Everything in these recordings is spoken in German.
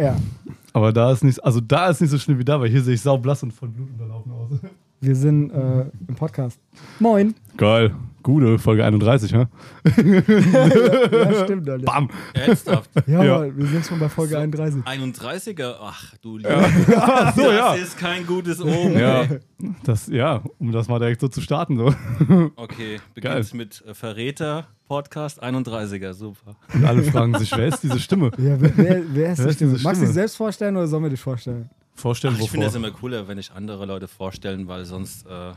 Ja. Aber da ist nicht, also da ist nicht so schlimm wie da, weil hier sehe ich saublass und voll Blut unterlaufen aus. Wir sind äh, im Podcast. Moin. Geil. Gute, Folge 31, hä? Ja, stimmt, Alter. Bam! Ernsthaft. Ja, Ja. Mann, wir sind schon bei Folge 31. 31er? Ach du Liebe. Ach so, das ja. ist kein gutes Omen. Ja, ey. das, ja, um das mal direkt so zu starten. So. Okay, beginnt mit äh, Verräter, Podcast, 31er, super. Und alle fragen sich, wer ist diese Stimme? Ja, wer, wer, wer ist Wer die ist Stimme? diese Magst du Stimme? dich selbst vorstellen oder sollen wir dich vorstellen? Vorstellen, Ach, ich finde das immer cooler, wenn ich andere Leute vorstellen, weil sonst äh,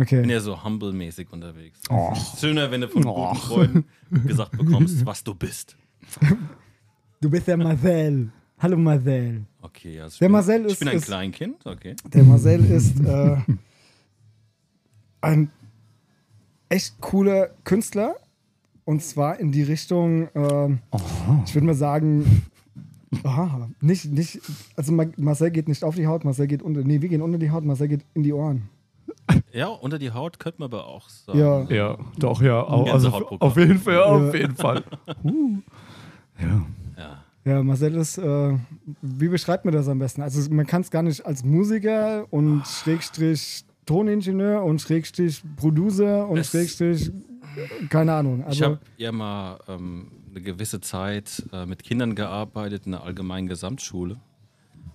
Okay. bin ja so humble-mäßig unterwegs. Och. Schöner, wenn du von Och. guten Freunden gesagt bekommst, was du bist. Du bist der Marcel. Hallo Marcel. Okay, also ich Der bin, Marcel ich ist- bin ein ist- Kleinkind, okay. Der Marcel ist äh, ein echt cooler Künstler. Und zwar in die Richtung, ähm, ich würde mal sagen, aha, nicht, nicht, also Ma- Marcel geht nicht auf die Haut, Marcel geht unter, nee, wir gehen unter die Haut, Marcel geht in die Ohren. Ja, unter die Haut könnte man aber auch sagen. Ja. Ja, doch, ja. au- Also, auf jeden Fall, ja, auf jeden Fall. Uh. Ja. Ja. Ja, Marcel ist, äh, wie beschreibt man das am besten? Also man kann es gar nicht als Musiker und Schrägstrich Toningenieur und Schrägstrich Producer und Es- Schrägstrich, keine Ahnung. Ich Also, habe ja mal ähm, eine gewisse Zeit äh, mit Kindern gearbeitet in der allgemeinen Gesamtschule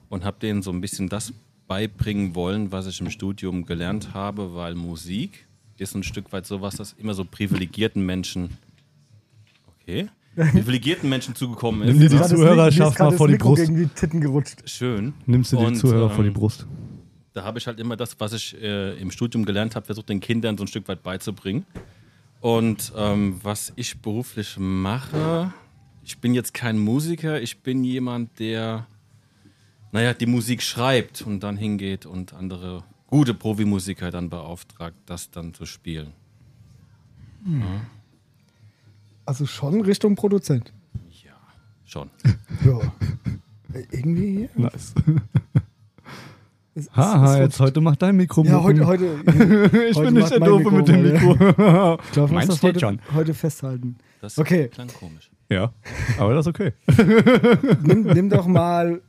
und habe denen so ein bisschen das beibringen wollen, was ich im Studium gelernt habe, weil Musik ist ein Stück weit sowas, das immer so privilegierten Menschen, okay, privilegierten Menschen zugekommen Nimm dir ist. die Gerade das Zuhörerschaft ist mal vor die Mikro Brust. gegen die Titten gerutscht. Schön. Nimmst du die Und, Zuhörer vor die ähm, Brust? Da habe ich halt immer das, was ich äh, im Studium gelernt habe, versucht den Kindern so ein Stück weit beizubringen. Und ähm, was ich beruflich mache, ich bin jetzt kein Musiker, ich bin jemand, der, naja, die Musik schreibt und dann hingeht und andere gute Profimusiker dann beauftragt, das dann zu spielen. Also schon Richtung Produzent. Ja, schon. Ja. Irgendwie. Nice. Es- es- Haha, es jetzt heute macht dein Mikro Ja, heute, heute. Ich heute bin nicht der Doofe mit dem Mikro. Ich glaube, das steht heute, schon. heute festhalten. Das Okay. klang komisch. ja, aber das ist okay. Nimm, nimm doch mal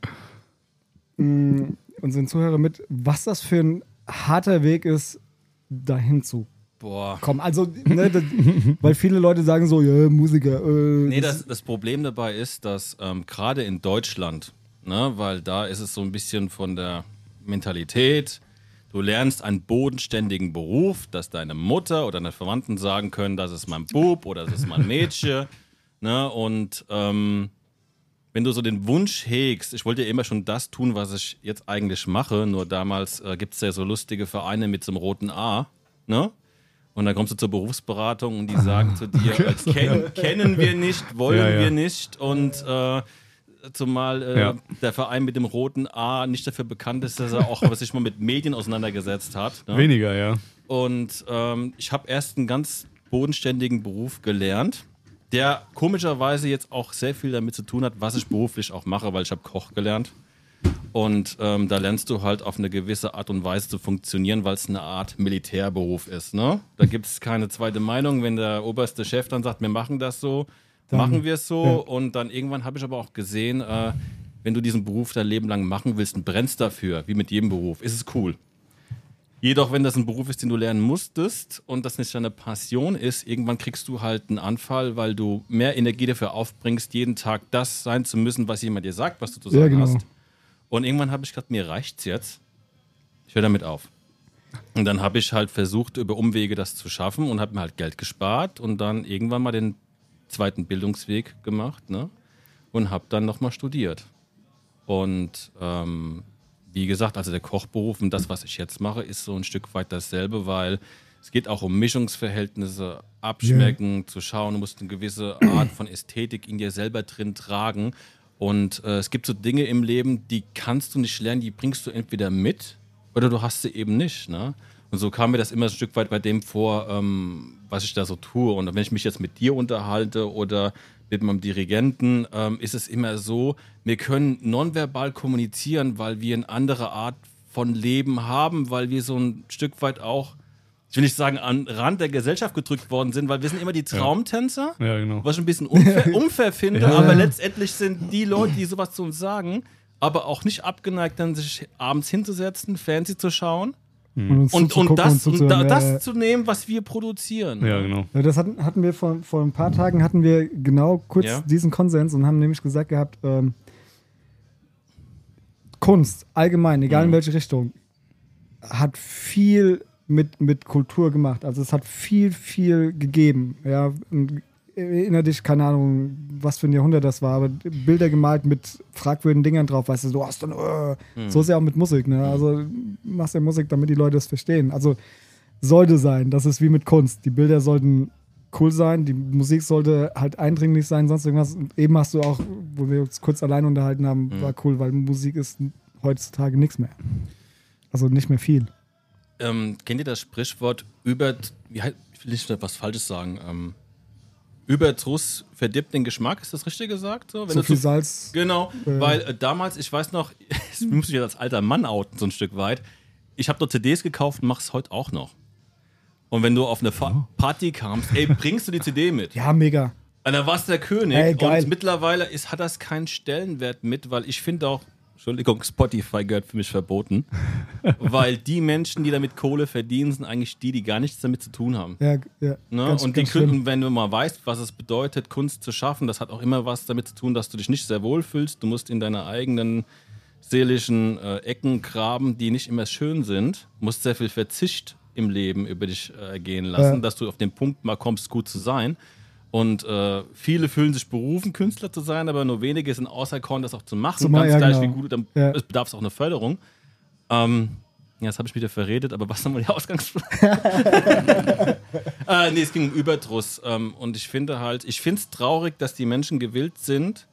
mh, unseren Zuhörer mit, was das für ein harter Weg ist, dahin zu Boah. kommen. Also, ne, das, weil viele Leute sagen so, ja, Musiker. Äh, Nee, das, das Problem dabei ist, dass ähm, gerade in Deutschland, ne, weil da ist es so ein bisschen von der Mentalität, du lernst einen bodenständigen Beruf, dass deine Mutter oder deine Verwandten sagen können, das ist mein Bub oder das ist mein Mädchen. ne, und ähm, wenn du so den Wunsch hegst, ich wollte ja immer schon das tun, was ich jetzt eigentlich mache, nur damals äh, gibt es ja so lustige Vereine mit so einem roten A, ne? Und dann kommst du zur Berufsberatung und die sagen zu dir, als kennen, kennen wir nicht, wollen Ja, ja. wir nicht und äh, zumal äh, Ja. der Verein mit dem roten A nicht dafür bekannt ist, dass er auch sich mal mit Medien auseinandergesetzt hat. Ne? Weniger, ja. Und ähm, ich habe erst einen ganz bodenständigen Beruf gelernt, der komischerweise jetzt auch sehr viel damit zu tun hat, was ich beruflich auch mache, weil ich habe Koch gelernt. Und ähm, da lernst du halt auf eine gewisse Art und Weise zu funktionieren, weil es eine Art Militärberuf ist. Ne? Da gibt es keine zweite Meinung. Wenn der oberste Chef dann sagt, wir machen das so, Dann- machen wir es so. ja. Und dann irgendwann habe ich aber auch gesehen, äh, wenn du diesen Beruf dein Leben lang machen willst und brennst dafür, wie mit jedem Beruf, ist es cool. Jedoch, wenn das ein Beruf ist, den du lernen musstest und das nicht deine Passion ist, irgendwann kriegst du halt einen Anfall, weil du mehr Energie dafür aufbringst, jeden Tag das sein zu müssen, was jemand dir sagt, was du zu sagen Ja, genau. hast. Und irgendwann habe ich gedacht, mir reicht's jetzt. Ich höre damit auf. Und dann habe ich halt versucht, über Umwege das zu schaffen und habe mir halt Geld gespart und dann irgendwann mal den zweiten Bildungsweg gemacht ne? und habe dann nochmal studiert. Und ähm, wie gesagt, also der Kochberuf und das, was ich jetzt mache, ist so ein Stück weit dasselbe, weil es geht auch um Mischungsverhältnisse, abschmecken, zu schauen, du musst eine gewisse Art von Ästhetik in dir selber drin tragen. Und äh, es gibt so Dinge im Leben, die kannst du nicht lernen, die bringst du entweder mit oder du hast sie eben nicht. Ne? Und so kam mir das immer ein Stück weit bei dem vor, ähm, was ich da so tue. Und wenn ich mich jetzt mit dir unterhalte oder mit meinem Dirigenten, ähm, ist es immer so, wir können nonverbal kommunizieren, weil wir eine andere Art von Leben haben, weil wir so ein Stück weit auch ich will nicht sagen, an Rand der Gesellschaft gedrückt worden sind, weil wir sind immer die Traumtänzer, Ja, genau. was ich ein bisschen unfair, unfair finde, Ja. aber letztendlich sind die Leute, die sowas zu uns sagen, aber auch nicht abgeneigt, dann sich abends hinzusetzen, Fernsehen zu schauen uns und, zuzugucken und das, und da, das zu nehmen, was wir produzieren. Ja, genau. Ja, das hatten, hatten wir vor, vor ein paar Tagen hatten wir genau kurz Ja. diesen Konsens und haben nämlich gesagt gehabt, ähm, Kunst allgemein, egal in Mhm. welche Richtung, hat viel mit, mit Kultur gemacht. Also es hat viel, viel gegeben. Ja, Und erinnere dich, keine Ahnung, was für ein Jahrhundert das war, aber Bilder gemalt mit fragwürdigen Dingern drauf, weißt du, du hast dann, äh, Mhm. so ist ja auch mit Musik, ne? Also machst ja Musik, damit die Leute es verstehen. Also sollte sein, das ist wie mit Kunst. Die Bilder sollten cool sein, die Musik sollte halt eindringlich sein, sonst irgendwas. Und eben hast du auch, wo wir uns kurz allein unterhalten haben, Mhm. war cool, weil Musik ist heutzutage nichts mehr. Also nicht mehr viel. Ähm, kennt ihr das Sprichwort über, wie heißt, ich will nicht was Falsches sagen, ähm, Überdruss verdirbt den Geschmack, ist das richtig gesagt? So, Wenn so du viel zu- Salz. Genau, Äh. weil äh, damals, ich weiß noch, ich muss mich jetzt als alter Mann outen, so ein Stück weit. Ich habe dort CDs gekauft und mach's heute auch noch. Und wenn du auf eine Fa Party kamst, ey, bringst du die CD mit? Ja, mega. Und dann warst du der König. Ey, geil. Und mittlerweile ist, hat das keinen Stellenwert mit, weil ich finde auch, Entschuldigung, Spotify gehört für mich verboten. weil die Menschen, die damit Kohle verdienen, sind eigentlich die, die gar nichts damit zu tun haben. Ja, ja. Ne? Ganz- und die. Kunden, wenn du mal weißt, was es bedeutet, Kunst zu schaffen, das hat auch immer was damit zu tun, dass du dich nicht sehr wohl fühlst. Du musst in deine eigenen seelischen äh, Ecken graben, die nicht immer schön sind. musst sehr viel Verzicht im Leben über dich äh, ergehen lassen, Ja. dass du auf den Punkt mal kommst, gut zu sein. Und äh, viele fühlen sich berufen, Künstler zu sein, aber nur wenige sind auserkoren, das auch zu machen. Zumal- Ganz ja, gleich genau. wie gut, dann Ja. es bedarf es auch eine Förderung. Ähm, ja, das habe ich wieder verredet, aber was nochmal die Ausgangsfrage? äh, nee, es ging um Überdruss. Ähm, und ich finde halt, ich finde es traurig, dass die Menschen gewillt sind,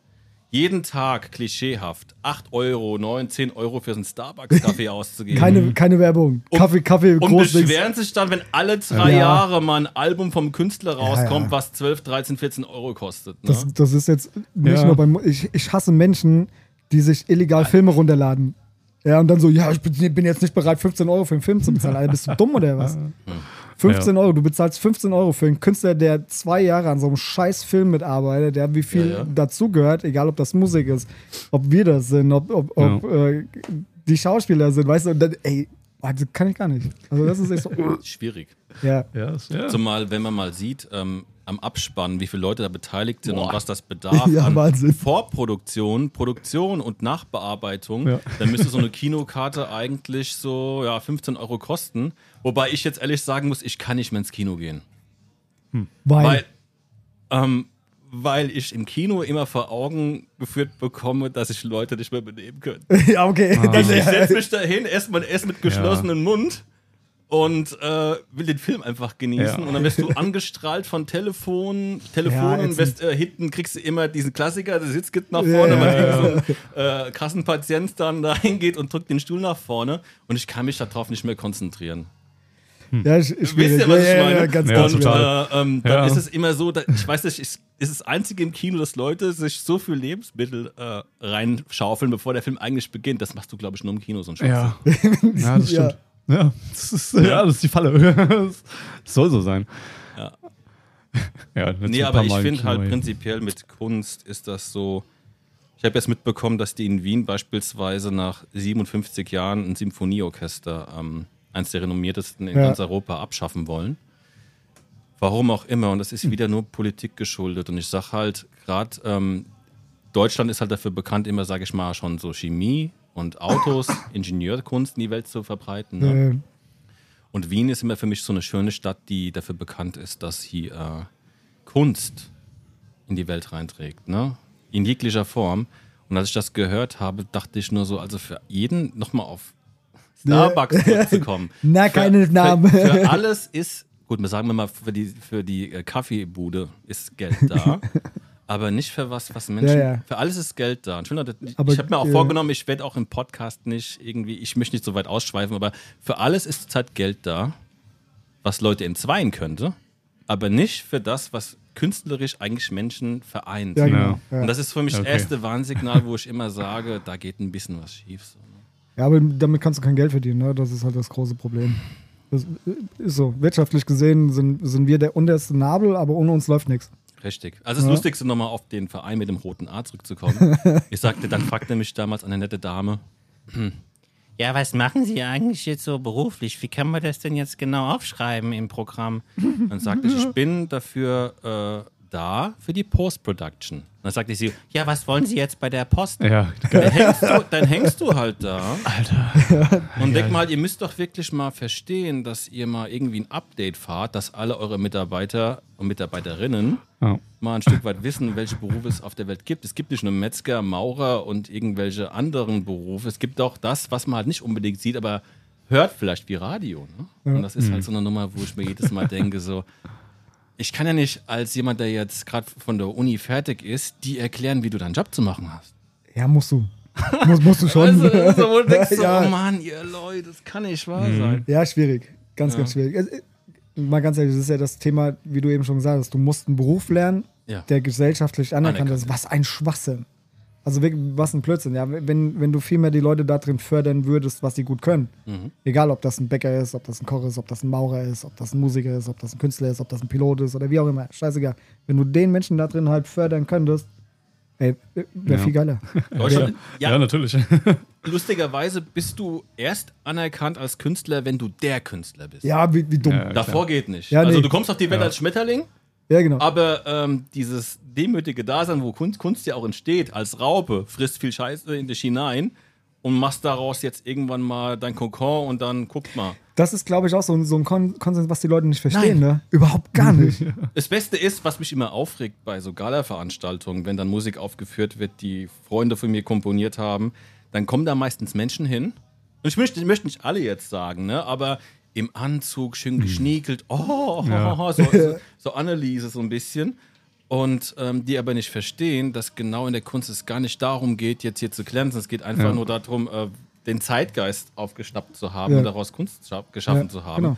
jeden Tag klischeehaft 8 Euro, 9, 10 Euro für so einen Starbucks-Kaffee auszugeben. Keine, keine Werbung. Und- Kaffee, Kaffee, und groß beschweren sich dann, wenn alle drei Ja. Jahre mal ein Album vom Künstler rauskommt, ja. was 12, 13, 14 Euro kostet. Ne? Das, das ist jetzt nicht Ja. nur beim. Ich, ich hasse Menschen, die sich illegal Filme runterladen. Ja, und dann so, ja, ich bin, jetzt nicht bereit, 15 Euro für einen Film zu bezahlen. Alter, bist du dumm oder was? 15 Euro, du bezahlst 15 Euro für einen Künstler, der zwei Jahre an so einem scheiß Film mitarbeitet, der wie viel Ja, ja. dazugehört, egal ob das Musik ist, ob wir das sind, ob, ob, ob äh, die Schauspieler sind, weißt du, dann, ey, das kann ich gar nicht. Also das ist echt so, Schwierig. ja. Ja, ist, ja. Zumal, wenn man mal sieht, ähm, am Abspann, wie viele Leute da beteiligt sind und was das bedarf Ja, an Wahnsinn. Vorproduktion, Produktion und Nachbearbeitung, Ja. dann müsste so eine Kinokarte eigentlich so ja, 15 Euro kosten. Wobei ich jetzt ehrlich sagen muss, ich kann nicht mehr ins Kino gehen. Weil, Weil, ähm, weil ich im Kino immer vor Augen geführt bekomme, dass sich Leute nicht mehr benehmen können. ja, okay. Ah. Ich ja, setze mich dahin, erstmal erst mit geschlossenem Mund und äh, will den Film einfach genießen. Ja. Und dann wirst du angestrahlt von Telefon, Ja, Telefonen, ätzend. wirst, äh, hinten kriegst du immer diesen Klassiker, der sitzt geht nach Ja, vorne, ja, weil ja. so ein äh, Kassenpatient dann da hingeht und drückt den Stuhl nach vorne und ich kann mich darauf nicht mehr konzentrieren. ja, ich, ich Wisst ihr, was ich meine? ganz, Ja, ganz und total. äh, ähm, dann Ja. ist es immer so, dass, ich weiß nicht, ist, ist das einzige im Kino, dass Leute sich so viel Lebensmittel äh, reinschaufeln, bevor der Film eigentlich beginnt. Das machst du, glaube ich, nur im Kino, so ein Scheiß. Ja. ja, das Ja. stimmt. Ja, das ist, ja, das ist die Falle. Das soll so sein. Ja. Ja, Nee, aber ich finde halt prinzipiell mit Kunst ist das so. Ich habe jetzt mitbekommen, dass die in Wien beispielsweise nach 57 Jahren ein Symphonieorchester, ähm, eines der renommiertesten in Ja. ganz Europa, abschaffen wollen. Warum auch immer. Und das ist wieder nur Politik geschuldet. Und ich sage halt, gerade ähm, Deutschland ist halt dafür bekannt, immer, sage ich mal, schon so Chemie und Autos, Ingenieurkunst in die Welt zu verbreiten. Ne? Und Wien ist immer für mich so eine schöne Stadt, die dafür bekannt ist, dass sie äh, Kunst in die Welt reinträgt, ne? In jeglicher Form. Und als ich das gehört habe, dachte ich nur so, also für jeden nochmal auf Starbucks zurückzukommen. Na, keine für, Namen. Für, für alles ist, gut, wir sagen wir mal, für die, für die äh, Kaffeebude ist Geld da. Aber nicht für was, was Menschen. Ja, ja. Für alles ist Geld da. Finde, ich, Aber, ich habe mir auch äh, vorgenommen, ich werde auch im Podcast nicht irgendwie, ich möchte nicht so weit ausschweifen, aber für alles ist zurzeit Geld da, was Leute entzweien könnte, aber nicht für das, was künstlerisch eigentlich Menschen vereint. ja, genau. Ja. Und das ist für mich Okay. das erste Warnsignal, wo ich immer sage, da geht ein bisschen was schief. So. ne? Ja, aber damit kannst du kein Geld verdienen, ne? Das ist halt das große Problem. Das ist so. Wirtschaftlich gesehen sind, sind wir der unterste Nabel, aber ohne uns läuft nichts. Richtig. Also das Ja. Lustigste nochmal auf den Verein mit dem roten A zurückzukommen. ich sagte, dann fragte mich damals eine nette Dame, Ja, was machen Sie eigentlich jetzt so beruflich? Wie kann man das denn jetzt genau aufschreiben im Programm? dann sagte ich, ich bin dafür äh, da für die Post-Production. Dann sagte sie, Ja, was wollen Sie jetzt bei der Post? Ja, dann hängst du, dann hängst du halt da. Alter. Und denk mal, ihr müsst doch wirklich mal verstehen, dass ihr mal irgendwie ein Update fahrt, dass alle eure Mitarbeiter und Mitarbeiterinnen Ja. mal ein Stück weit wissen, welche Berufe es auf der Welt gibt. Es gibt nicht nur Metzger, Maurer und irgendwelche anderen Berufe. Es gibt auch das, was man halt nicht unbedingt sieht, aber hört vielleicht wie Radio. Ne? Und das ist halt so eine Nummer, wo ich mir jedes Mal denke, so, ich kann ja nicht als jemand, der jetzt gerade von der Uni fertig ist, die erklären, wie du deinen Job zu machen hast. Ja, musst du. Muss, musst du schon. Weißt du, so, wo du denkst, so, Ja. oh Mann, ihr Leute, das kann nicht wahr sein. Ja, schwierig. Ganz, Ja. ganz schwierig. Mal ganz ehrlich, das ist ja das Thema, wie du eben schon gesagt hast. Du musst einen Beruf lernen, Ja. der gesellschaftlich anerkannt Anerkannt. ist. Was ein Schwachsinn. Also wirklich, was ein Blödsinn. Ja, wenn, wenn du viel mehr die Leute da drin fördern würdest, was sie gut können. Mhm. Egal, ob das ein Bäcker ist, ob das ein Koch ist, ob das ein Maurer ist, ob das ein Musiker ist, ob das ein Künstler ist, ob das ein Pilot ist oder wie auch immer. Scheißegal. Wenn du den Menschen da drin halt fördern könntest, ey, wäre Ja. viel geiler. Deutschland, Ja, ja, natürlich. lustigerweise bist du erst anerkannt als Künstler, wenn du der Künstler bist. Ja, wie, wie dumm. Ja. Davor geht nicht. Ja, also nee. du kommst auf die Welt als Schmetterling, Ja, genau. aber ähm, dieses demütige Dasein, wo Kunst, Kunst ja auch entsteht, als Raupe, frisst viel Scheiße in dich hinein und machst daraus jetzt irgendwann mal dein Kokon und dann guck mal. Das ist, glaube ich, auch so, ein- so ein Kon Konsens, was die Leute nicht verstehen, ne? Überhaupt gar nicht. Das Beste ist, was mich immer aufregt bei so Gala-Veranstaltungen, wenn dann Musik aufgeführt wird, die Freunde von mir komponiert haben, dann kommen da meistens Menschen hin. Und ich möchte, ich möchte nicht alle jetzt sagen, ne? aber im Anzug, schön geschniekelt, oh, Ja. so, so, so Anneliese so ein bisschen. Und ähm, die aber nicht verstehen, dass genau in der Kunst es gar nicht darum geht, jetzt hier zu glänzen. Es geht einfach Ja. nur darum, äh, den Zeitgeist aufgeschnappt zu haben Ja. und daraus Kunst scha- geschaffen zu haben. genau.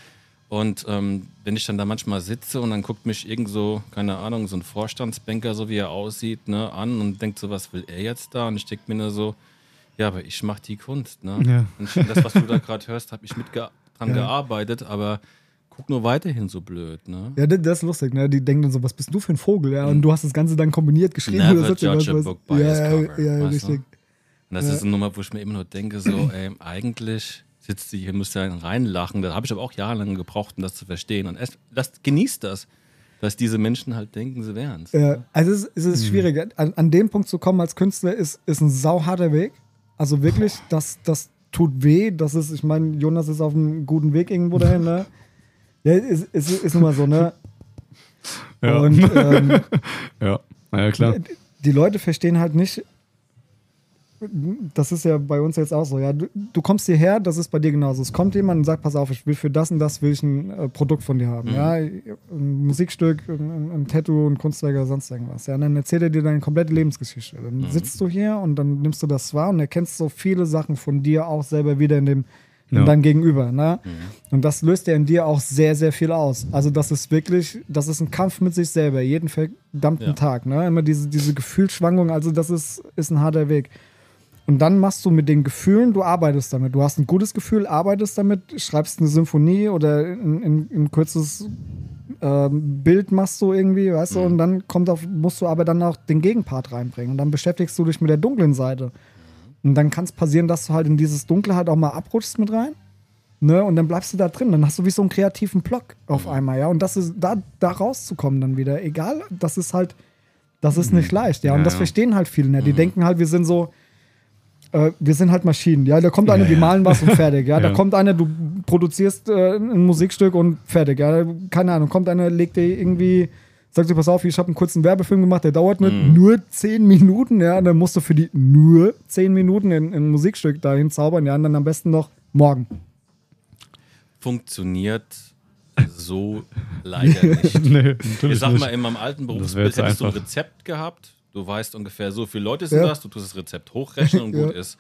Und ähm, wenn ich dann da manchmal sitze und dann guckt mich irgend so, keine Ahnung, so ein Vorstandsbanker, so wie er aussieht, ne, an und denkt so, was will er jetzt da? Und ich denke mir nur so, ja, aber ich mache die Kunst, ne? Ja. Und das, was du da gerade hörst, habe ich mit ge dran Ja. gearbeitet, aber guck nur weiterhin so blöd, ne? Ja, das, das ist lustig, ne? Die denken dann so, was bist du für ein Vogel, ja? Und du hast das Ganze dann kombiniert geschrieben Never oder judge a irgendwas, book was- by ja, its ja, cover, ja, weißt du? richtig. Und das ist eine Nummer, wo ich mir immer nur denke, so, ey, eigentlich sitzt sie hier, müsst ihr einen reinlachen. Da habe ich aber auch jahrelang gebraucht, um das zu verstehen. Und erst, das, genießt das, dass diese Menschen halt denken, sie wären es. Ja, also es, ist- es Mhm. ist schwierig. An, an dem Punkt zu kommen als Künstler ist, ist ein sauharter Weg. Also wirklich, das, das tut weh. Das ist, ich meine, Jonas ist auf einem guten Weg irgendwo dahin, ne? Ja, ist, ist, ist nun mal so, ne? Ja. Und ähm, ja. Na ja, klar. die Leute verstehen halt nicht, das ist ja bei uns jetzt auch so, ja, du, du kommst hierher, das ist bei dir genauso. Es kommt jemand und sagt, pass auf, ich will für das und das will ich ein äh, Produkt von dir haben, ja, ein Musikstück, ein, ein Tattoo, ein Kunstwerk oder sonst irgendwas, ja, und dann erzählt er dir deine komplette Lebensgeschichte. Dann sitzt du hier und dann nimmst du das wahr und erkennst so viele Sachen von dir auch selber wieder in dem in Ja. deinem Gegenüber, ne? Und das löst ja in dir auch sehr, sehr viel aus. Also das ist wirklich, das ist ein Kampf mit sich selber, jeden verdammten Ja. Tag, ne? Immer diese, diese Gefühlsschwankung, also das ist, ist ein harter Weg. Und dann machst du mit den Gefühlen, du arbeitest damit. Du hast ein gutes Gefühl, arbeitest damit, schreibst eine Symphonie oder ein, ein, ein kurzes ähm, Bild machst du irgendwie, weißt du, und dann kommt auf, musst du aber dann auch den Gegenpart reinbringen. Und dann beschäftigst du dich mit der dunklen Seite. Und dann kann es passieren, dass du halt in dieses Dunkle halt auch mal abrutschst mit rein. Ne? Und dann bleibst du da drin. Dann hast du wie so einen kreativen Block auf einmal, ja. Und das ist, da, da rauszukommen dann wieder, egal, das ist halt, das ist nicht leicht, ja. Und das verstehen halt viele nicht. Die denken halt, wir sind so, äh, wir sind halt Maschinen. Ja, da kommt einer, Ja, wir malen was und fertig. Ja, da kommt einer, du produzierst äh, ein Musikstück und fertig. Ja, keine Ahnung, kommt einer, legt dir irgendwie, sagt dir, pass auf, ich habe einen kurzen Werbefilm gemacht, der dauert Mhm. nur zehn Minuten. Ja, und dann musst du für die nur zehn Minuten ein, ein Musikstück dahin zaubern. Ja, und dann am besten noch morgen. Funktioniert so leider nicht. nee, Ich sag nicht. mal, in meinem alten Berufsbild hättest du ein. Rezept gehabt. Du weißt ungefähr, so viele Leute sind Ja. das, du tust das Rezept hochrechnen und gut Ja. ist.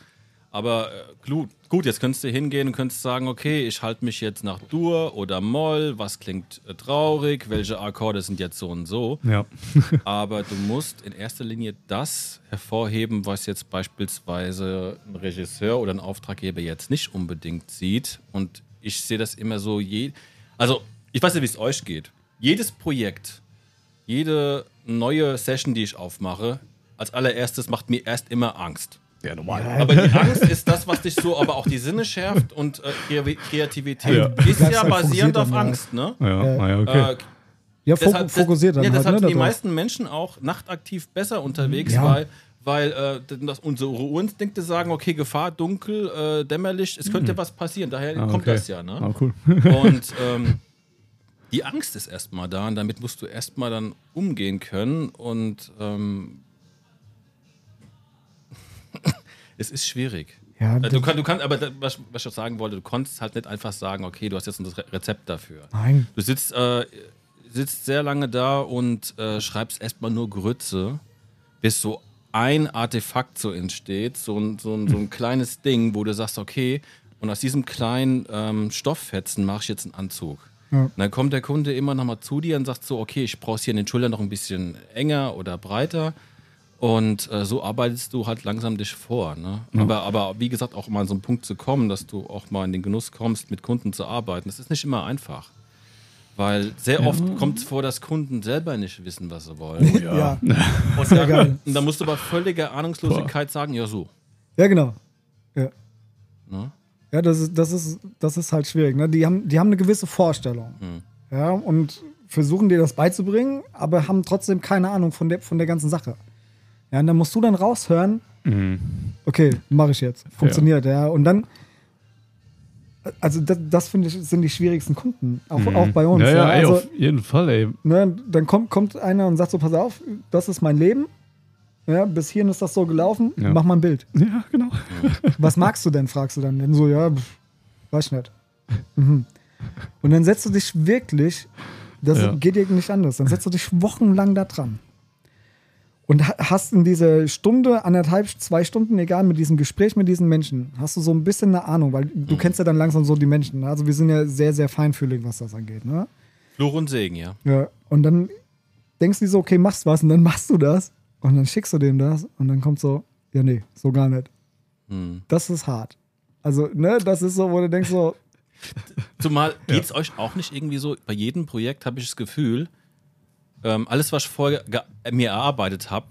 Aber äh, gut, gut, jetzt könntest du hingehen und könntest sagen, okay, ich halte mich jetzt nach Dur oder Moll, was klingt äh, traurig, welche Akkorde sind jetzt so und so. Ja. Aber du musst in erster Linie das hervorheben, was jetzt beispielsweise ein Regisseur oder ein Auftraggeber jetzt nicht unbedingt sieht. Und ich sehe das immer so, je, also ich weiß nicht, wie es euch geht. Jedes Projekt, jede neue Session, die ich aufmache, als allererstes macht mir erst immer Angst. Ja, normal. Aber die Angst ist das, was dich so, aber auch die Sinne schärft und äh, Kreativität Ja. ist ja halt basierend auf ja. Angst, ne? Ja, ja, okay. Äh, Ja, fok deshalb- fokussiert dann ja, halt, deshalb ne, sind die meisten Menschen auch nachtaktiv besser unterwegs, Ja. weil, weil äh, das, unsere Urinstinkte sagen, okay, Gefahr, dunkel, äh, dämmerlich, es könnte was passieren. Daher Ah, kommt okay. das ja. Ne? Ah, cool. Und ähm, die Angst ist erstmal da und damit musst du erstmal dann umgehen können und ähm, es ist schwierig. Ja, Äh, Du, kann, kannst, aber das, was, was ich auch sagen wollte, du konntest halt nicht einfach sagen, okay, du hast jetzt ein Re- Rezept dafür. Nein. Du sitzt, äh, sitzt sehr lange da und äh, schreibst erstmal nur Grütze, bis so ein Artefakt so entsteht, so ein, so ein, so ein kleines Ding, wo du sagst, okay, und aus diesem kleinen ähm, Stofffetzen mache ich jetzt einen Anzug. Und dann kommt der Kunde immer noch mal zu dir und sagt so, okay, ich brauche es hier in den Schultern noch ein bisschen enger oder breiter. Und äh, so arbeitest du halt langsam dich vor. Ne? Aber, aber wie gesagt, auch mal an so einen Punkt zu kommen, dass du auch mal in den Genuss kommst, mit Kunden zu arbeiten, das ist nicht immer einfach. Weil sehr oft kommt es vor, dass Kunden selber nicht wissen, was sie wollen. Ja. Und dann, und dann musst du bei völliger Ahnungslosigkeit sagen, ja so. ja, genau. Ja. Ne? Ja, das ist, das ist, das ist halt schwierig. Ne? Die, haben, die haben eine gewisse Vorstellung. Ja, und versuchen dir das beizubringen, aber haben trotzdem keine Ahnung von der, von der ganzen Sache. Ja, und dann musst du dann raushören, okay, mache ich jetzt. Funktioniert, ja. Und dann, also das, das finde ich, sind die schwierigsten Kunden, auch, auch bei uns. ja, ja, ey, Also, auf jeden Fall, ey. ne, dann kommt, kommt einer und sagt so, pass auf, das ist mein Leben. Ja, bis hierhin ist das so gelaufen, Ja. mach mal ein Bild. Ja, genau. Was magst du denn, fragst du dann. Dann so, ja, pf, weiß ich nicht. Mhm. Und dann setzt du dich wirklich, das Ja. geht dir nicht anders, dann setzt du dich wochenlang da dran. Und ha- hast in dieser Stunde, anderthalb, zwei Stunden, egal, mit diesem Gespräch mit diesen Menschen, hast du so ein bisschen eine Ahnung, weil du kennst ja dann langsam so die Menschen. ne? Also wir sind ja sehr, sehr feinfühlig, was das angeht. Ne? Fluch und Segen, ja. Ja, und dann denkst du dir so, okay, machst was und dann machst du das und dann schickst du dem das und dann kommt so, ja, nee, so gar nicht. Hm. Das ist hart. Also, ne, das ist so, wo du denkst so, Zumal geht es euch auch nicht irgendwie so, bei jedem Projekt habe ich das Gefühl, ähm, alles, was ich vorher mir erarbeitet habe,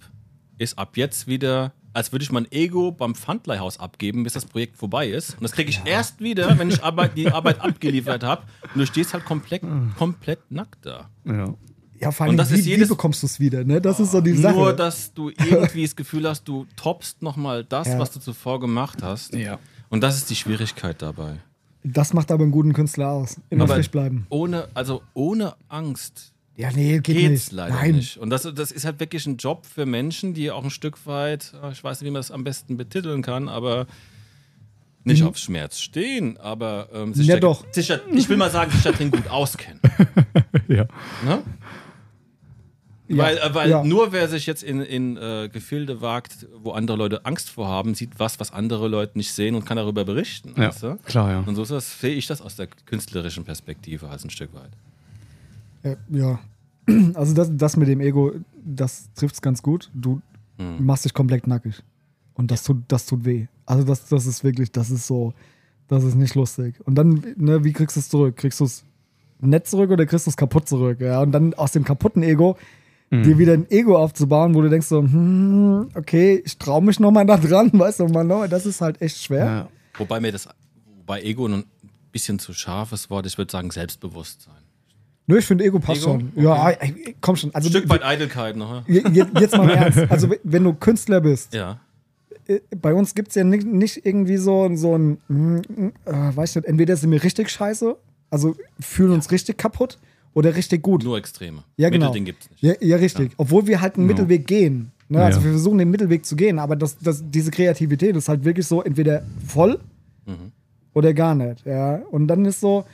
ist ab jetzt wieder, als würde ich mein Ego beim Pfandleihhaus abgeben, bis das Projekt vorbei ist. Und das kriege ich erst wieder, wenn ich Arbeit, die Arbeit abgeliefert habe. Und du stehst halt komplett, komplett nackt da. Ja. Ja, vor Und allem, das wie, ist jedes- wie bekommst du es wieder, ne? Das ist so die Sache. Nur, dass du irgendwie das Gefühl hast, du toppst nochmal das, Ja. was du zuvor gemacht hast. Ja. Und das ist die Schwierigkeit dabei. das macht aber einen guten Künstler aus. Immer Aber frisch bleiben. Ohne, also ohne Angst Ja, nee, geht geht's nicht. leider Nein. nicht. Und das, das ist halt wirklich ein Job für Menschen, die auch ein Stück weit, äh, ich weiß nicht, wie man das am besten betiteln kann, aber nicht auf Schmerz stehen, aber ähm, sich, Mhm. Ja, da, doch. sich da, ich will mal sagen, sich da drin gut auskennen. ja. Ne? Ja, Weil, äh, weil ja. nur wer sich jetzt in, in äh, Gefilde wagt, wo andere Leute Angst vor haben, sieht was, was andere Leute nicht sehen und kann darüber berichten. Ja, Weißt du? klar, ja. Und so ist das, sehe ich das aus der künstlerischen Perspektive als ein Stück weit. Ja. Also das, das mit dem Ego, das trifft es ganz gut. Du Hm. machst dich komplett nackig. Und das tut, das tut weh. Also das, das ist wirklich, das ist so, das ist nicht lustig. Und dann, ne, wie kriegst du es zurück? Kriegst du es nett zurück oder kriegst du es kaputt zurück? Ja, und dann aus dem kaputten Ego dir wieder ein Ego aufzubauen, wo du denkst so, hm, okay, ich traue mich nochmal da dran, weißt du, man, das ist halt echt schwer. ja. Wobei mir das, wobei Ego ein bisschen zu scharfes Wort, ich würde sagen Selbstbewusstsein. Nö, ich finde Ego passt Ego? schon. Ja, ey, komm schon. Also, Ein Stück weit Eitelkeit noch. ja? je- je- Jetzt mal im ernst. Also, wenn du Künstler bist, Ja. äh, bei uns gibt es ja nicht, nicht irgendwie so, so ein, mm, mm, äh, weiß nicht, entweder sind wir richtig scheiße, also fühlen uns richtig kaputt oder richtig gut. Nur Extreme. ja, genau. Mittelding gibt's nicht. Ja, ja richtig. Obwohl wir halt einen Mittelweg gehen. Ne? Also Ja. wir versuchen den Mittelweg zu gehen, aber das, das, diese Kreativität ist halt wirklich so entweder voll Mhm. oder gar nicht. Ja? Und dann ist so,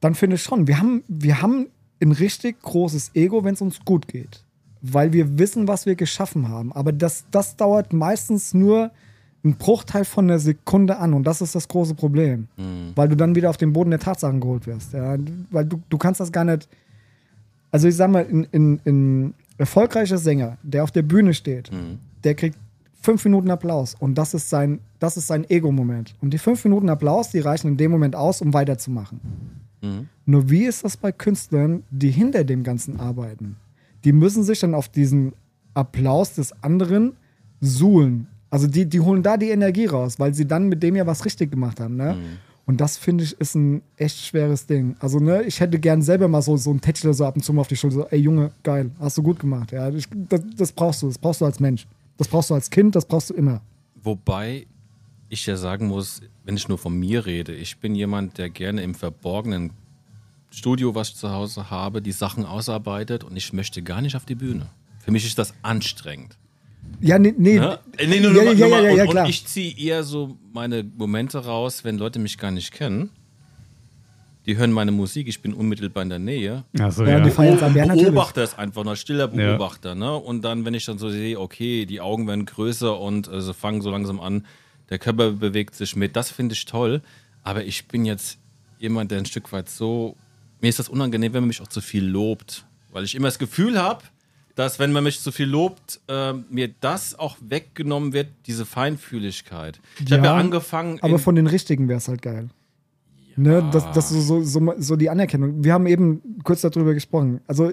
dann finde ich schon, wir haben, wir haben ein richtig großes Ego, wenn es uns gut geht. Weil wir wissen, was wir geschaffen haben. Aber das, das dauert meistens nur einen Bruchteil von einer Sekunde an. Und das ist das große Problem. Weil du dann wieder auf den Boden der Tatsachen geholt wirst. Ja? Weil du, du kannst das gar nicht. Also ich sag mal, ein in, in erfolgreicher Sänger, der auf der Bühne steht, der kriegt fünf Minuten Applaus und das ist sein, das ist sein Ego-Moment. Und die fünf Minuten Applaus, die reichen in dem Moment aus, um weiterzumachen. Nur wie ist das bei Künstlern, die hinter dem Ganzen arbeiten? Die müssen sich dann auf diesen Applaus des anderen suhlen. Also die, die holen da die Energie raus, weil sie dann mit dem ja was richtig gemacht haben. Ne? Und das finde ich ist ein echt schweres Ding. Also ne, ich hätte gern selber mal so, so ein Tätschler so ab und zu mal auf die Schulter, so, ey Junge, geil, hast du gut gemacht. Ja, ich, das, das brauchst du, das brauchst du als Mensch. Das brauchst du als Kind, das brauchst du immer. Wobei ich ja sagen muss, wenn ich nur von mir rede, ich bin jemand, der gerne im verborgenen Studio, was ich zu Hause habe, die Sachen ausarbeitet und ich möchte gar nicht auf die Bühne. Für mich ist das anstrengend. Ja, nee, nee. Ne? Äh, nee, nur, ja, nur, ja, nur ja, mal- ja, ja, und, klar. und ich ziehe eher so meine Momente raus, wenn Leute mich gar nicht kennen. Die hören meine Musik, ich bin unmittelbar in der Nähe. Achso, Ja, ja. die feiern an. Ja. Beobachter ist einfach nur stiller Beobachter, ne? Und dann, wenn ich dann so sehe, okay, die Augen werden größer und sie fangen so langsam an, der Körper bewegt sich mit, das finde ich toll. Aber ich bin jetzt jemand, der ein Stück weit so, mir ist das unangenehm, wenn man mich auch zu viel lobt, weil ich immer das Gefühl habe, dass wenn man mich zu viel lobt, äh, mir das auch weggenommen wird, diese Feinfühligkeit. Ich habe ja Ja, angefangen, Aber von den Richtigen wäre es halt geil. Ne, das, das ist so, so, so die Anerkennung. Wir haben eben kurz darüber gesprochen. Also,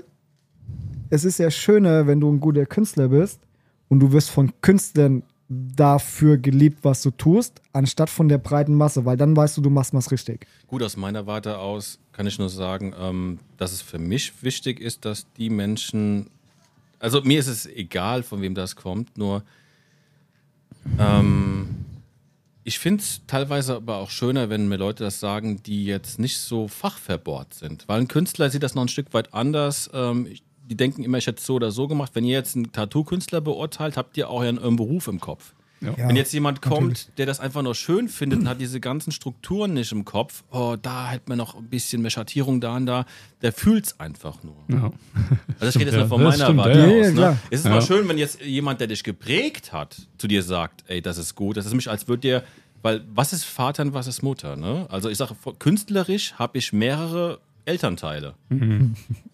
es ist ja schöner, wenn du ein guter Künstler bist und du wirst von Künstlern dafür geliebt, was du tust, anstatt von der breiten Masse, weil dann weißt du, du machst was richtig. Gut, aus meiner Warte aus kann ich nur sagen, ähm, dass es für mich wichtig ist, dass die Menschen, also mir ist es egal, von wem das kommt, nur ähm, ich finde es teilweise aber auch schöner, wenn mir Leute das sagen, die jetzt nicht so fachverbohrt sind. Weil ein Künstler sieht das noch ein Stück weit anders. Ähm, die denken immer, ich hätte es so oder so gemacht. Wenn ihr jetzt einen Tattoo-Künstler beurteilt, habt ihr auch ja einen Beruf im Kopf. Ja, Wenn jetzt jemand kommt, natürlich. der das einfach nur schön findet und hat diese ganzen Strukturen nicht im Kopf, oh, da hätte man noch ein bisschen mehr Schattierung da und da, der fühlt es einfach nur. Ja. Also das geht jetzt ja. nur von Das meiner stimmt, Warte ja, aus. ja, Ne? Es ist Ja. mal schön, wenn jetzt jemand, der dich geprägt hat, zu dir sagt, ey, das ist gut. Das ist nämlich, als würde dir, weil was ist Vater und was ist Mutter? Ne? Also ich sage, künstlerisch habe ich mehrere Elternteile.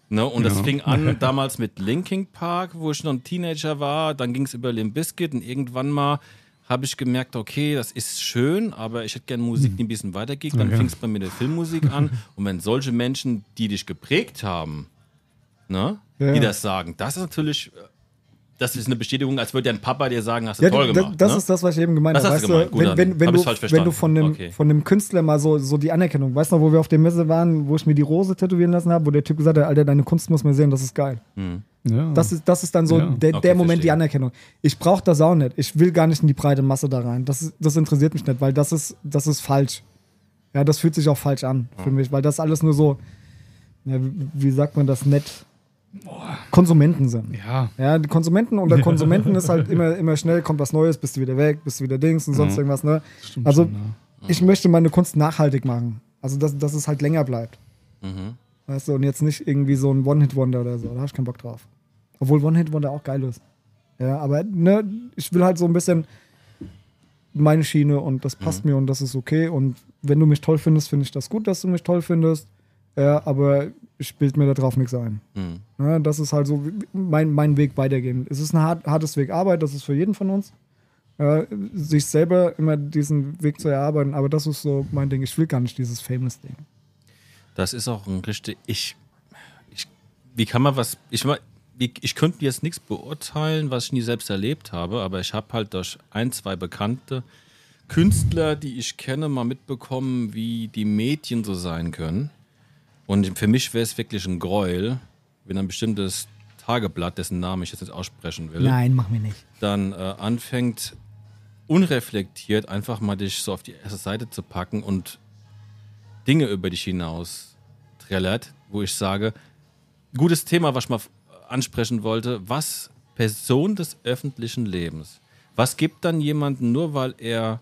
Ne? Und das Ja. fing an damals mit Linkin Park, wo ich noch ein Teenager war. Dann ging es über Limp Bizkit und irgendwann mal habe ich gemerkt, okay, das ist schön, aber ich hätte gerne Musik, die ein bisschen weitergeht. Dann Ja. fing es bei mir der Filmmusik an. Und wenn solche Menschen, die dich geprägt haben, ne, die das sagen, das ist natürlich, äh, das ist eine Bestätigung, als würde dein Papa dir sagen, hast du Ja, toll gemacht. das ne? ist das, was ich eben gemeint habe. Weißt du gemeint. Gut, wenn, wenn, wenn, du, wenn du von einem, Okay. von einem Künstler mal so, so die Anerkennung, weißt du, wo wir auf der Messe waren, wo ich mir die Rose tätowieren lassen habe, wo der Typ gesagt hat, Alter, deine Kunst muss man sehen, das ist geil. Ja. Das ist, das ist dann so Ja. der, Okay, der Moment, die verstehe. Anerkennung. Ich brauche das auch nicht. Ich will gar nicht in die breite Masse da rein. Das, ist, das interessiert mich nicht, weil das ist, das ist falsch. Ja, das fühlt sich auch falsch an für mich, weil das alles nur so, wie sagt man das nett? Konsumenten sind. ja. Ja, die Konsumenten unter Konsumenten ist halt immer, immer schnell, kommt was Neues, bist du wieder weg, bist du wieder Dings und sonst irgendwas, ne? Stimmt Also, schon, ja. ich möchte meine Kunst nachhaltig machen. Also, dass, dass es halt länger bleibt. Mhm. Weißt du, und jetzt nicht irgendwie so ein One-Hit-Wonder oder so. Da habe ich keinen Bock drauf. Obwohl One-Hit-Wonder auch geil ist. Ja, aber ne, ich will halt so ein bisschen meine Schiene und das passt mir und das ist okay. Und wenn du mich toll findest, finde ich das gut, dass du mich toll findest. Ja, aber ich bild mir da drauf nichts ein. Mhm. Ja, das ist halt so mein, mein Weg weitergehen. Es ist ein hart, hartes Weg Arbeit, das ist für jeden von uns. Ja, sich selber immer diesen Weg zu erarbeiten, aber das ist so mein Ding. Ich will gar nicht dieses Famous-Ding. Das ist auch ein richtig. Ich, ich, wie kann man was. Ich, wie, ich könnte jetzt nichts beurteilen, was ich nie selbst erlebt habe, aber ich habe halt durch ein, zwei bekannte Künstler, die ich kenne, mal mitbekommen, wie die Mädchen so sein können. Und für mich wäre es wirklich ein Gräuel, wenn ein bestimmtes Tageblatt, dessen Namen ich jetzt nicht aussprechen will, Nein, mach mir nicht. dann äh, anfängt, unreflektiert einfach mal dich so auf die erste Seite zu packen und Dinge über dich hinaus trällert, wo ich sage, gutes Thema, was ich mal f- ansprechen wollte, was Person des öffentlichen Lebens, was gibt dann jemanden, nur weil er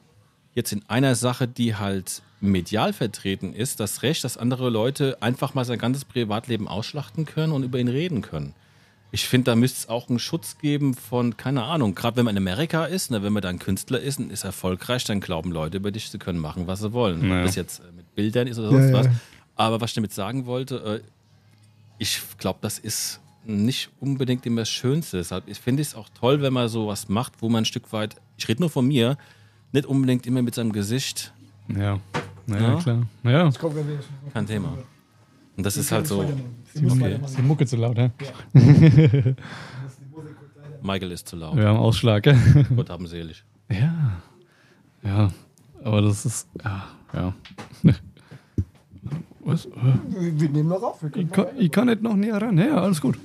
jetzt in einer Sache, die halt medial vertreten ist, das Recht, dass andere Leute einfach mal sein ganzes Privatleben ausschlachten können und über ihn reden können. Ich finde, da müsste es auch einen Schutz geben von, keine Ahnung, gerade wenn man in Amerika ist, ne, wenn man dann Künstler ist und ist erfolgreich, dann glauben Leute über dich, sie können machen, was sie wollen. Naja. Ob das jetzt äh, mit Bildern ist oder Ja, sonst ja. was. Aber was ich damit sagen wollte, äh, ich glaube, das ist nicht unbedingt immer das Schönste. Deshalb finde ich es auch toll, wenn man sowas macht, wo man ein Stück weit ich rede nur von mir, nicht unbedingt immer mit seinem Gesicht, Ja. Naja, Ja? klar. Naja. kein Thema. Und das ist halt so, Okay. Ist die Mucke zu laut, hä? Michael ist zu laut. Wir haben Ausschlag. ja. Gott haben selig. Ja. Ja. Aber das ist. Ja. ja. Was? Wir nehmen noch auf. Wir Ich können kann, ich kann nicht noch näher ran. Ja, alles gut.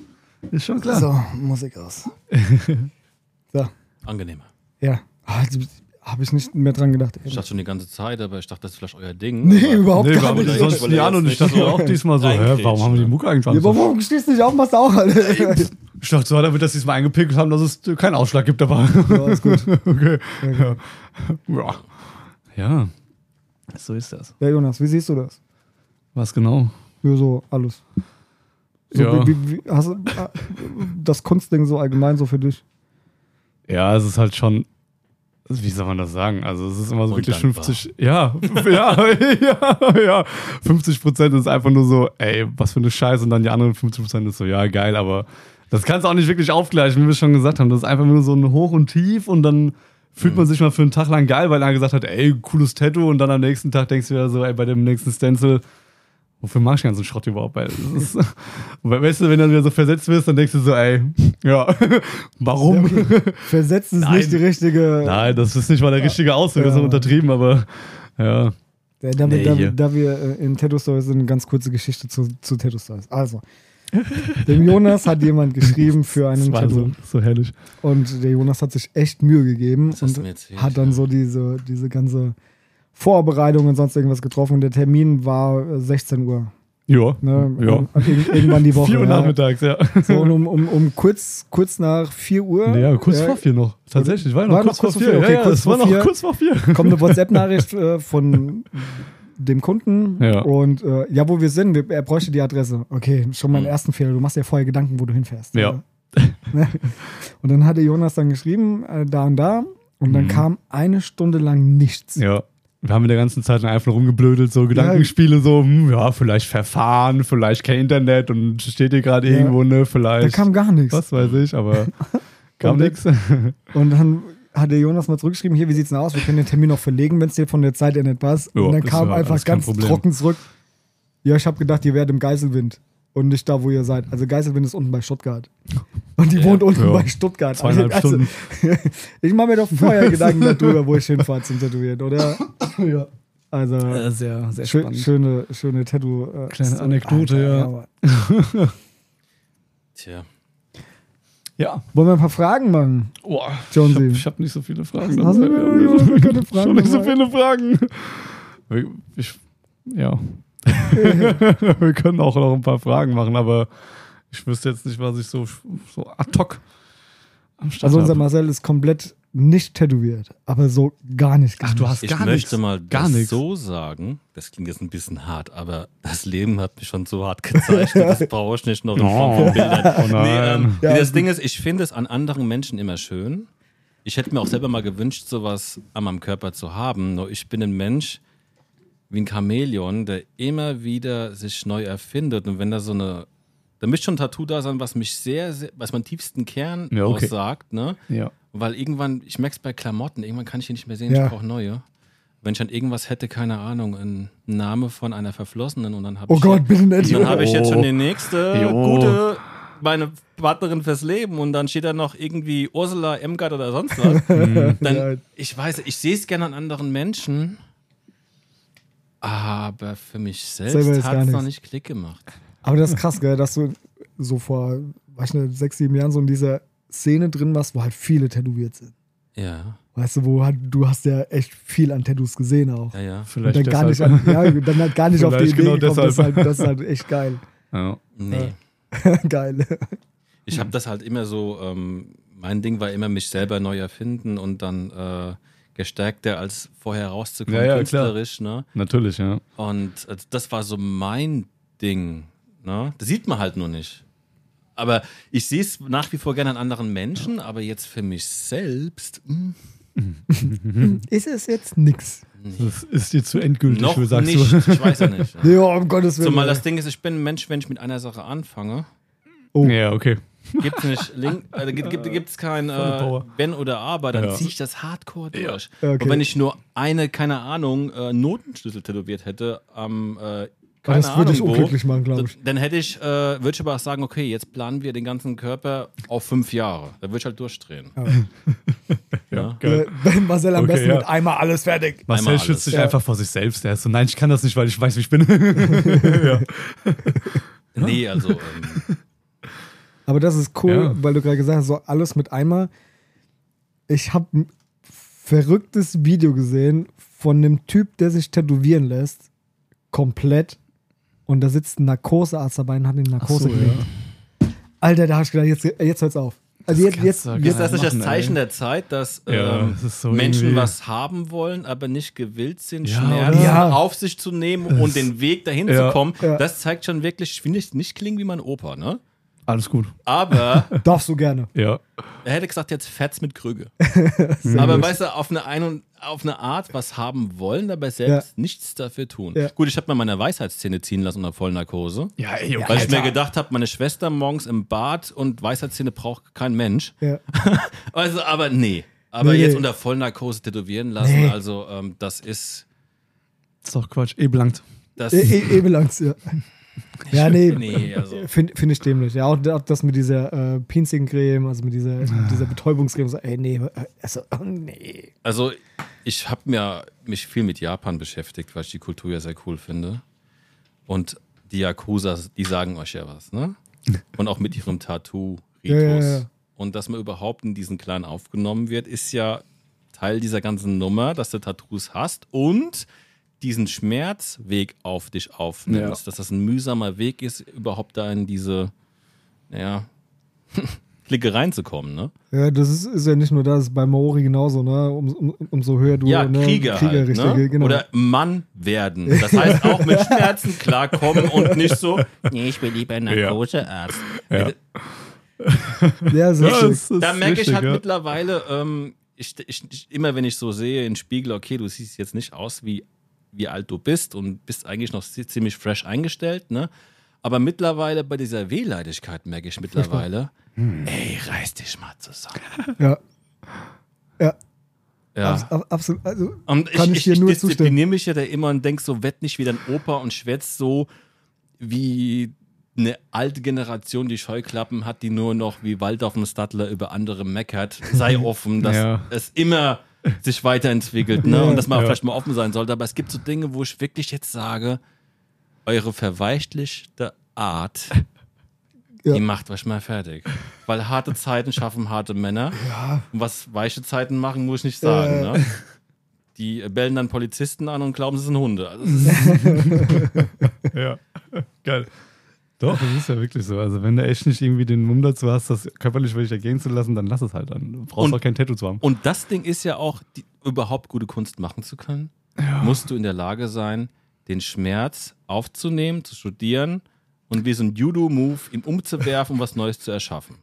Ist schon klar. so, Musik aus. so, Angenehmer. ja. Habe ich nicht mehr dran gedacht. Ich dachte schon die ganze Zeit, aber ich dachte, das ist vielleicht euer Ding. Nee, aber überhaupt Nee, gar nicht. sonst nie an und ich dachte auch diesmal so, hä, warum haben wir die? Mucke eigentlich Ja, an? aber warum stehst du nicht auf, machst du auch alle? Ich dachte so, damit das diesmal eingepickelt haben, dass es keinen Ausschlag gibt, aber. Ja, ist gut. okay. Ja. ja. Ja. So ist das. Ja, Jonas, wie siehst du das? Was genau? Ja, so alles. So, Ja. wie, wie, hast du äh, das Kunstding so allgemein so für dich? Ja, es ist halt schon. Wie soll man das sagen? Also, es ist immer so wirklich Undankbar. 50. Ja, ja, ja, ja. 50 Prozent ist einfach nur so, ey, was für eine Scheiße. Und dann die anderen 50 Prozent ist so, ja, geil, aber das kannst du auch nicht wirklich aufgleichen, wie wir schon gesagt haben. Das ist einfach nur so ein Hoch und Tief und dann fühlt man sich mal für einen Tag lang geil, weil er gesagt hat, ey, cooles Tattoo. Und dann am nächsten Tag denkst du ja so, ey, bei dem nächsten Stencil, wofür mach ich den ganzen Schrott überhaupt? Weil das ist, weil, weißt du, wenn du dann wieder so versetzt wirst, dann denkst du so, ey, ja, warum? Versetzt ist Nein. nicht die richtige. Nein, das ist nicht mal der richtige Ausdruck, das ist Ja. untertrieben, aber ja. Da, da, wir- Nee, da, da wir äh, in Tattoo Stories sind, eine ganz kurze Geschichte zu, zu Tattoo Stories. Also, dem Jonas hat jemand geschrieben für Das einen war Tattoo. so, so herrlich. Und der Jonas hat sich echt Mühe gegeben Das und erzählt, hat dann ja. so diese, diese ganze Vorbereitung und sonst irgendwas getroffen. Der Termin war äh, 16 Uhr. Ja. Ne? Ja. Irgendwann die Woche. 4 Uhr ja. nachmittags, ja. So, und um, um, um kurz, kurz nach 4 Uhr Ja, kurz äh, vor 4 noch. Tatsächlich, war noch War kurz noch vor 4. okay, ja, ja, kurz es war noch vier. kurz vor 4. kommt eine WhatsApp-Nachricht äh, von dem Kunden Ja. und äh, ja, wo wir sind, wir, er bräuchte die Adresse. Okay, schon mal einen ersten Fehler. Du machst ja vorher Gedanken, wo du hinfährst. Ja. Ne? und dann hatte Jonas dann geschrieben, äh, da und da. Und dann Mhm. kam eine Stunde lang nichts. Ja. Wir haben in der ganzen Zeit einfach rumgeblödelt, so Gedankenspiele, so, hm, ja, vielleicht Verfahren, vielleicht kein Internet und steht hier gerade Ja. irgendwo, ne, Da vielleicht. kam gar nichts. was weiß ich, aber kam nichts. Und dann hat der Jonas mal zurückgeschrieben, hier, wie sieht's denn aus? Wir können den Termin noch verlegen, wenn es dir von der Zeit her nicht passt. Ja, und dann kam einfach ganz Problem. trocken zurück. Ja, ich habe gedacht, ihr werdet im Geiselwind und nicht da, wo ihr seid. Also Geiselwind ist unten bei Stuttgart. Und die wohnt unten Ja. bei Stuttgart. Zweieinhalb also, Stunden. ich mache mir doch vorher Gedanken darüber, wo ich hinfahre zum Tätowieren, oder? ja. Also sehr, sehr schö schöne, schöne Tattoo. Äh, Kleine. Anekdote, ja. Tja. Ja. Wollen wir ein paar Fragen machen? Boah, Jonesy. ich habe hab nicht so viele Fragen. Hast du- Ich Fragen hab nicht so viele Fragen. Ich, ja. Wir können auch noch ein paar Fragen machen, aber ich wüsste jetzt nicht, was ich so, so ad hoc am Start Also unser. Marcel ist komplett nicht tätowiert, aber so gar nicht. gar Ach, du nicht. hast Ich gar möchte nichts. mal Gar das so sagen, das klingt jetzt ein bisschen hart, aber das Leben hat mich schon so hart gezeichnet, das brauche ich nicht noch in Form von Bildern. Oh nein. Nee, ähm, Ja, das. Ding ist, ich finde es an anderen Menschen immer schön. Ich hätte mir auch selber mal gewünscht, sowas an meinem Körper zu haben. Nur ich bin ein Mensch wie ein Chamäleon, der immer wieder sich neu erfindet. Und wenn da so eine, da müsste schon ein Tattoo da sein, was mich sehr, sehr was meinen tiefsten Kern Ja, okay. aussagt, ne? Ja. Weil irgendwann, ich merke es bei Klamotten, irgendwann kann ich die nicht mehr sehen, Ja. ich brauche neue. Wenn ich dann irgendwas hätte, keine Ahnung, ein Name von einer Verflossenen und dann habe Oh ich, Gott, bitte nicht. dann habe ich jetzt Oh. schon die nächste Jo. gute, meine Partnerin fürs Leben und dann steht da noch irgendwie Ursula Emgard oder sonst was. Dann, ich weiß, ich sehe es gerne an anderen Menschen, aber für mich selbst hat es noch nicht Klick gemacht. Aber das ist krass, gell, dass du so vor, weiß nicht, sechs, sieben Jahren so in dieser Szene drin warst, wo halt viele tätowiert sind. Ja, Weißt du, wo halt, du hast ja echt viel an Tattoos gesehen auch. ja, ja. Und Vielleicht dann gar, nicht deshalb. an, ja, dann halt gar nicht auf die Idee genau gekommen. Das ist, deshalb. halt, das ist halt echt geil. ja. Nee. geil. Ich habe das halt immer so, ähm, mein Ding war immer mich selber neu erfinden und dann äh, gestärkter als vorher rauszukommen, Ja, ja, künstlerisch, ne? Natürlich, ja. Und äh, das war so mein Ding, ne? Das sieht man halt nur nicht. Aber ich sehe es nach wie vor gerne an anderen Menschen, aber jetzt für mich selbst hm, Ist es jetzt nix? Das ist dir zu endgültig, noch wie sagst nicht. du. Ich weiß ja nicht. Ja, um Gottes Willen. Zumal das Ding ist, ich bin ein Mensch, wenn ich mit einer Sache anfange, Oh. Ja, okay. Gibt's nicht Link, äh, gibt, gibt, gibt's kein äh. Wenn oder Aber, dann Ja. ziehe ich das Hardcore durch. Ja, okay. Und wenn ich nur eine, keine Ahnung, äh, Notenschlüssel tätowiert hätte am äh, Aber keine das würde wo, unglücklich machen, glaube ich. Dann hätte ich, äh, würde ich aber auch sagen, okay, jetzt planen wir den ganzen Körper auf fünf Jahre. Da würde ich halt durchdrehen. Ja. Geil. Äh, Marcel am Okay, besten ja. mit einmal alles fertig. Marcel Einmal schützt sich Ja. einfach vor sich selbst. Der ist so, nein, ich kann das nicht, weil ich weiß, wie ich bin. ja. Nee, also ähm, Aber das ist cool, Ja. weil du gerade gesagt hast, so alles mit einmal. Ich habe ein verrücktes Video gesehen von einem Typ, der sich tätowieren lässt. Komplett. Und da sitzt ein Narkosearzt dabei und hat ihn Narkose so, gelegt. Alter, da habe ich gedacht, jetzt, jetzt hört's auf. Also jetzt, kannst jetzt, du gar jetzt ist das nicht das machen, Zeichen ey. der Zeit, dass Ja, ähm, das so Menschen irgendwie- was haben wollen, aber nicht gewillt sind, Ja, Schmerzen? Ja. auf sich zu nehmen und den Weg dahin Ja. zu kommen? Ja. Das zeigt schon wirklich, ich finde es nicht klingen wie mein Opa, ne? Alles gut. Aber darfst du gerne. Ja. er hätte gesagt, jetzt Fetz mit Krüge. aber weißt du, auf eine, ein und, auf eine Art was haben wollen, aber selbst nichts dafür tun. Ja. Gut, ich habe mal meine Weisheitszähne ziehen lassen unter Vollnarkose. Ja, ey, okay. Weil ich mir gedacht habe, meine Schwester morgens im Bad und Weisheitszähne braucht kein Mensch. Ja. Also, aber nee. Aber Nee, jetzt nee. unter Vollnarkose tätowieren lassen, Nee. also ähm, das ist. ist doch Quatsch. Eh blankt. Das, E e Ebelangs, ja. Ja, nee. nee, also. Finde find ich dämlich. Ja, auch, das mit dieser äh, Pinzing-Creme, also mit dieser, mit dieser Betäubungscreme. So, ey, nee, also, oh, nee. Also, ich habe mir mich viel mit Japan beschäftigt, weil ich die Kultur ja sehr cool finde. Und die Yakuza, die sagen euch ja was, ne? Und auch mit ihrem Tattoo-Ritus. Ja, ja, ja. Und dass man überhaupt in diesen Clan aufgenommen wird, ist ja Teil dieser ganzen Nummer, dass du Tattoos hast und diesen Schmerzweg auf dich aufnimmst. Ja. Dass das ein mühsamer Weg ist, überhaupt da in diese, naja, Clique reinzukommen, ne? Ja, das ist, ist ja nicht nur das, bei Maori genauso, ne? Um, um, umso höher du. Ja, ne? Krieger, halt, richtig, ne? genau. Oder Mann werden. Das heißt auch mit Schmerzen klarkommen und nicht so, Nee, ich bin lieber Narkosearzt. Ja. ja, sehr Ja, das ist Da merke ich wichtig, halt ja. mittlerweile, ähm, ich, ich, ich, immer wenn ich so sehe in Spiegel, okay, du siehst jetzt nicht aus, wie, wie alt du bist und bist eigentlich noch zi- ziemlich fresh eingestellt, ne? Aber mittlerweile bei dieser Wehleidigkeit merke ich mittlerweile, Hm. ey, reiß dich mal zusammen. Ja. Ja, Ja. abs ab, absolut. Also, Kann Und ich, ich ich, dir ich nur diszipliniere mich ja da immer und denke so, werd nicht wie dein Opa und schwätz so wie eine alte Generation, die Scheuklappen hat, die nur noch wie Wald auf dem Stadler über andere meckert. Sei offen, dass Ja. es immer sich weiterentwickelt ne? Ja. und dass man Ja. vielleicht mal offen sein sollte. Aber es gibt so Dinge, wo ich wirklich jetzt sage, eure verweichlichte Art, Ja. die macht euch mal fertig. Weil harte Zeiten schaffen harte Männer. Und was weiche Zeiten machen, muss ich nicht sagen. Ja. Ne? Die äh, bellen dann Polizisten an und glauben, sie sind Hunde. Also, Ja. Geil. Doch, das ist ja wirklich so. Also, wenn du echt nicht irgendwie den Mumm dazu hast, das körperlich wirklich ergehen zu lassen, dann lass es halt dann. Du brauchst Und- auch kein Tattoo zu haben. und das Ding ist ja auch, die, überhaupt gute Kunst machen zu können, musst du in der Lage sein, den Schmerz aufzunehmen, zu studieren und wie so ein Judo-Move ihn umzuwerfen, um was Neues zu erschaffen.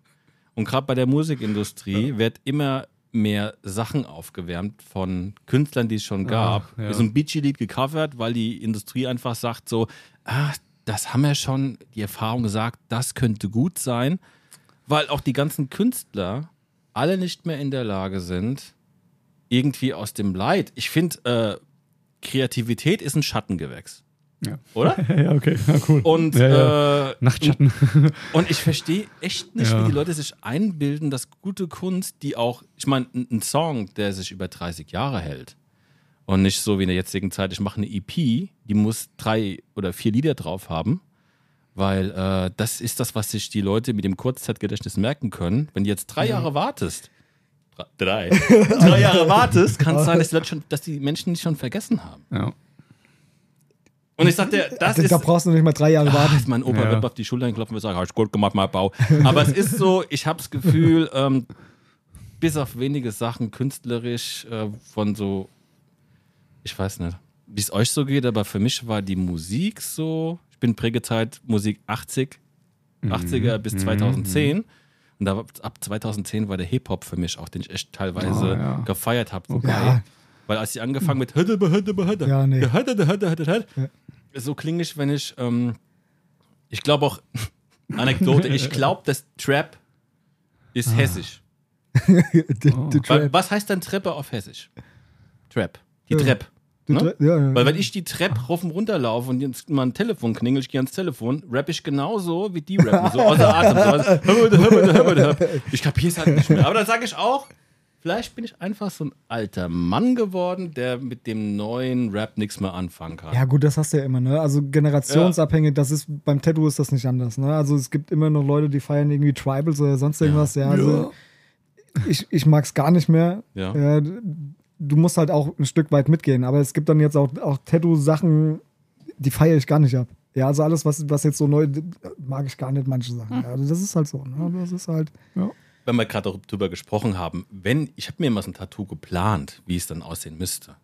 Und gerade bei der Musikindustrie wird immer mehr Sachen aufgewärmt von Künstlern, die es schon gab. ja. So ein Beachy-Lied gecovert, weil die Industrie einfach sagt so, ah, das haben wir schon, die Erfahrung gesagt, das könnte gut sein, weil auch die ganzen Künstler alle nicht mehr in der Lage sind, irgendwie aus dem Leid. Ich finde, äh, Kreativität ist ein Schattengewächs. Ja. Oder? ja, okay. Ja, cool. Und, ja, ja. Äh, Nachtschatten. und ich verstehe echt nicht, Ja. wie die Leute sich einbilden, dass gute Kunst, die auch, ich meine, ein, ein Song, der sich über 30 Jahre hält und nicht so wie in der jetzigen Zeit, ich mache eine EP, die muss drei oder vier Lieder drauf haben, weil äh, das ist das, was sich die Leute mit dem Kurzzeitgedächtnis merken können. Wenn du jetzt drei Jahre wartest, drei, drei Jahre wartest, kann es sein, dass die, Leute schon, dass die Menschen nicht schon vergessen haben. ja. Und ich sagte, das da, ist da brauchst du nicht mal drei Jahre Ah, warten. mein Opa Ja. wird auf die Schultern klopfen und sagen, hast gut gemacht, mein Bau. Aber es ist so, ich habe das Gefühl, ähm, bis auf wenige Sachen künstlerisch äh, von so, ich weiß nicht, wie es euch so geht, aber für mich war die Musik so, ich bin Prägezeit Musik 80, Mhm. 80er bis 2010. Und da, ab 2010 war der Hip-Hop für mich auch, den ich echt teilweise Oh, ja. gefeiert habe. Okay. Ja. Weil als sie angefangen mit Hütte, Hütte, Hütte, Ja, nee. Hütte, Hütte, Hütte, Hütte, so klinge ich, wenn ich, ähm, ich glaube auch, Anekdote, ich glaube, dass Trap ist hessisch. Die- die Weil, Trap. was heißt denn Treppe auf hessisch? Trap. Die Ja. Treppe. Die ne? Ja, ja. Weil wenn ich die Treppe rauf und runter laufe und jetzt mal ein Telefon klingel, ich gehe ans Telefon, rapp ich genauso wie die rappen. So außer Atem. So, ich kapier's halt nicht mehr. Aber dann sage ich auch, vielleicht bin ich einfach so ein alter Mann geworden, der mit dem neuen Rap nichts mehr anfangen kann. Ja, gut, das hast du ja immer, ne? Also generationsabhängig, das ist beim Tattoo ist das nicht anders, ne? Also es gibt immer noch Leute, die feiern irgendwie Tribals oder sonst irgendwas, ja. also ich, ich mag es gar nicht mehr. Ja. Ja, du musst halt auch ein Stück weit mitgehen, aber es gibt dann jetzt auch, auch Tattoo-Sachen, die feiere ich gar nicht ab. Ja, also alles, was, was jetzt so neu, mag ich gar nicht, manche Sachen. Ja, also das ist halt so, ne? Das ist halt. Wenn wir gerade darüber gesprochen haben, wenn, ich habe mir mal so ein Tattoo geplant, wie es dann aussehen müsste.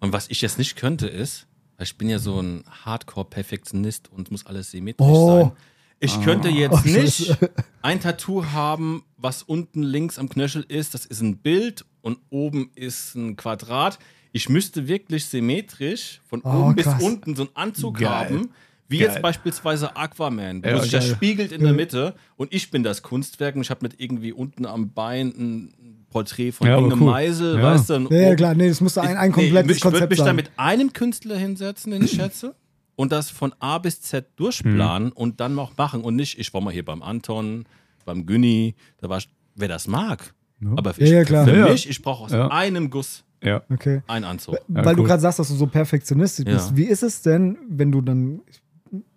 Und was ich jetzt nicht könnte, ist, weil ich bin ja so ein Hardcore-Perfektionist und muss alles symmetrisch Oh. sein. Ich könnte jetzt Oh, nicht ein Tattoo haben, was unten links am Knöchel ist, das ist ein Bild und oben ist ein Quadrat. Ich müsste wirklich symmetrisch von Oh, oben bis krass. unten so einen Anzug Geil. haben, wie Geil. jetzt beispielsweise Aquaman, wo Ja, sich das spiegelt in der Mitte und ich bin das Kunstwerk und ich habe mit irgendwie unten am Bein ein Porträt von Ja, irgendeinem cool. Meisel, Ja. weißt du? Ja, ja klar, nee, es musste ein, ein komplettes nee, ich würde Konzept mich da sein. mit einem Künstler hinsetzen, den ich schätze, und das von A bis Z durchplanen und dann noch machen und nicht, ich war mal hier beim Anton, beim Günni, da war ich, wer das mag. Aber für, Ja, ja, klar. für Ja, ja. mich, ich brauche aus Ja. einem Guss Ja. Okay. einen Anzug. Ja, Weil du cool. gerade sagst, dass du so perfektionistisch bist. Ja. Wie ist es denn, wenn du dann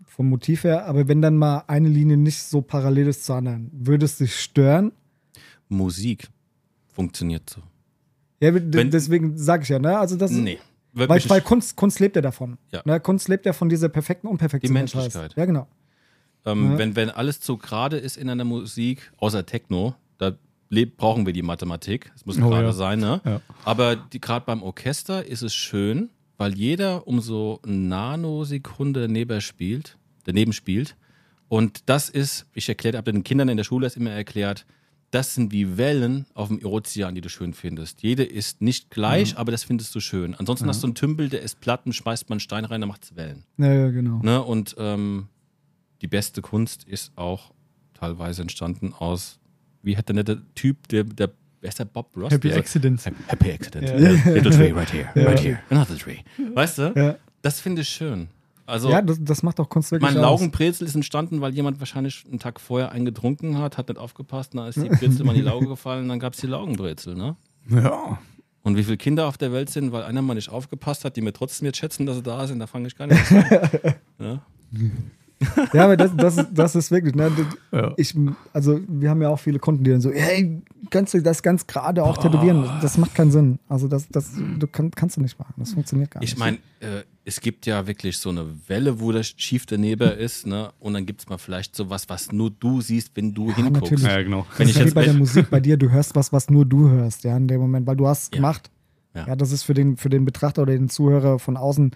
vom Motiv her, aber wenn dann mal eine Linie nicht so parallel ist zur anderen, würde es dich stören? Musik funktioniert so. Ja, Wenn- deswegen sage ich ja, ne? Also das, Nee. weil, weil. Kunst, Kunst lebt ja davon. Ja. Ne? Kunst lebt ja von dieser perfekten Unperfektion. Die. Menschlichkeit. Ja, genau. Ähm, Ja. wenn, wenn alles zu gerade ist in einer Musik, außer Techno, da brauchen wir die Mathematik. Es muss Oh, gerade ja. sein, ne? Ja. Aber gerade beim Orchester ist es schön, weil jeder um so eine Nanosekunde daneben spielt, daneben spielt. Und das ist, ich erkläre, habe den Kindern in der Schule das immer erklärt, das sind wie Wellen auf dem Ozean, die du schön findest. Jede ist nicht gleich, aber das findest du schön. Ansonsten hast du einen Tümpel, der ist Platten, schmeißt man einen Stein rein, dann macht's Wellen. Ja, ja, genau. Ne? Und ähm, die beste Kunst ist auch teilweise entstanden aus, wie hat der nette Typ, der, der wer ist der Bob Ross? Happy Accidents. Happy Accident. Little tree right here, right here, another tree. Weißt du? Ja, Das finde ich schön. Also ja das, das macht auch Kunst wirklich mein aus. Laugenbrezel ist entstanden, weil jemand wahrscheinlich einen Tag vorher einen getrunken hat, hat nicht aufgepasst, dann ist die Brezel mal in die Lauge gefallen, dann gab es die Laugenbrezel, ne? Ja. Und wie viele Kinder auf der Welt sind, weil einer mal nicht aufgepasst hat, die mir trotzdem jetzt schätzen, dass sie da sind, da fange ich gar nicht an. ja? Ja, aber das, das, ist- das ist wirklich, ne? Ja. Ich, also, wir haben ja auch viele Kunden, die dann so, hey, kannst du das ganz gerade auch tätowieren? Das macht keinen Sinn. Also, das, das du kann, kannst du nicht machen. Das funktioniert gar nicht. Ich meine, äh, es gibt ja wirklich so eine Welle, wo das schief daneben ist, ne? Und dann gibt es mal vielleicht sowas, was nur du siehst, wenn du hinguckst. natürlich. Ja, genau. Wenn das ich ist ja wie jetzt bei der Musik bei dir, du hörst was, was nur du hörst, ja, in dem Moment, weil du hast es Ja. gemacht. Ja. Ja. das ist für den, für den Betrachter oder den Zuhörer von außen.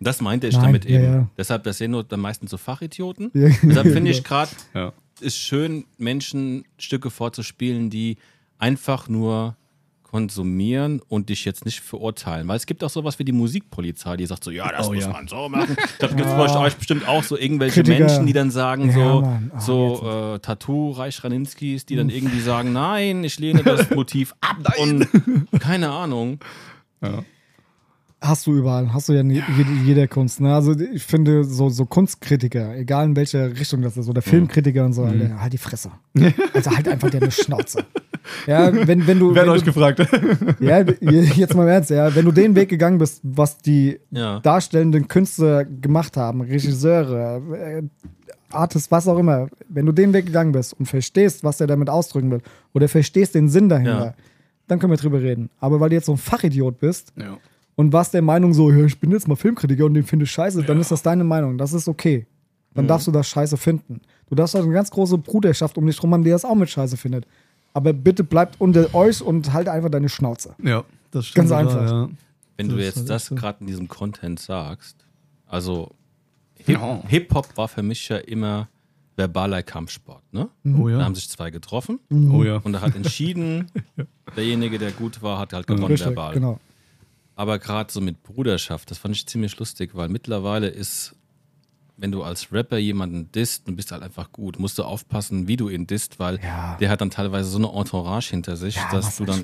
Das meinte ich Nein, damit ja, eben. ja. Deshalb, das sehen nur dann meistens so Fachidioten. Ja, Deshalb finde genau. ich gerade, Ja. ist schön, Menschen Stücke vorzuspielen, die einfach nur konsumieren und dich jetzt nicht verurteilen. Weil es gibt auch sowas wie die Musikpolizei, die sagt so, ja, das Oh, muss ja. man so machen. Da gibt es bei euch bestimmt auch so irgendwelche Kritiker. Menschen, die dann sagen Ja, so. Ah, so äh, Tattoo, Reich Raninskis, die dann irgendwie sagen, nein, ich lehne das Motiv ab und keine Ahnung. Hast du überall, hast du ja in je- jede, jeder Kunst. Ne? Also ich finde, so, so Kunstkritiker, egal in welcher Richtung das ist, oder Filmkritiker und so, Mhm. Alter, halt die Fresse. Also halt einfach deine Schnauze. Ja, wenn, wenn du. Wer hat wenn euch du gefragt? ja, jetzt mal im Ernst, ja, wenn du den Weg gegangen bist, was die Ja. darstellenden Künstler gemacht haben, Regisseure, äh, Artists, was auch immer, wenn du den Weg gegangen bist und verstehst, was er damit ausdrücken will, oder verstehst den Sinn dahinter, Ja. dann können wir drüber reden. Aber weil du jetzt so ein Fachidiot bist Ja. Und warst der Meinung so, ja, ich bin jetzt mal Filmkritiker und den finde ich scheiße, dann ist das deine Meinung, das ist okay. Dann darfst du das scheiße finden. Du darfst halt eine ganz große Bruderschaft um dich rum haben, die das auch mit scheiße findet. Aber bitte bleibt unter euch und halt einfach deine Schnauze. ja, das stimmt. Ganz einfach. Ja. Wenn Das du jetzt das gerade in diesem Content sagst, also Hip- Ja. Hip-Hop war für mich ja immer verbaler Kampfsport. Ne? Oh Da ja. haben sich zwei getroffen Oh ja. und da hat entschieden, derjenige, der gut war, hat halt gewonnen Richtig, verbal. genau. Aber gerade so mit Bruderschaft, das fand ich ziemlich lustig, weil mittlerweile ist wenn du als Rapper jemanden disst und bist halt einfach gut, musst du aufpassen, wie du ihn disst, weil Ja. der hat dann teilweise so eine Entourage hinter sich, Ja, dass du dann,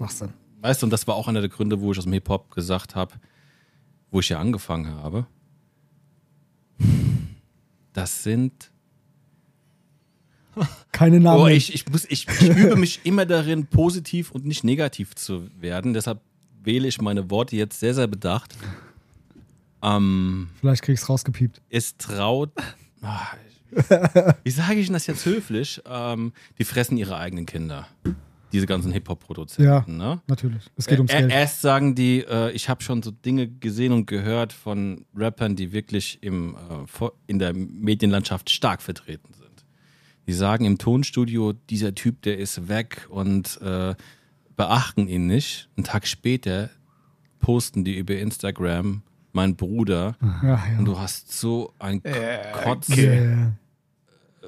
weißt du, und das war auch einer der Gründe, wo ich aus dem Hip-Hop gesagt habe, wo ich ja angefangen habe. Das sind Keine Namen. Oh, ich, ich, muss, ich, ich übe mich immer darin, positiv und nicht negativ zu werden. Deshalb wähle ich meine Worte jetzt sehr, sehr bedacht. Ähm, Vielleicht krieg's rausgepiept. es traut. Ah, Wie sage ich denn das jetzt höflich? Ähm, die fressen ihre eigenen Kinder. Diese ganzen Hip-Hop-Produzenten. Ja. Ne? Natürlich. Es geht ums Ä- Geld. Erst sagen die, äh, ich habe schon so Dinge gesehen und gehört von Rappern, die wirklich im, äh, in der Medienlandschaft stark vertreten sind. Die sagen im Tonstudio, dieser Typ, der ist weg und äh, beachten ihn nicht. Einen Tag später posten die über Instagram, mein Bruder, Ja, ja. und du hast so ein Kotz. Ja, ja.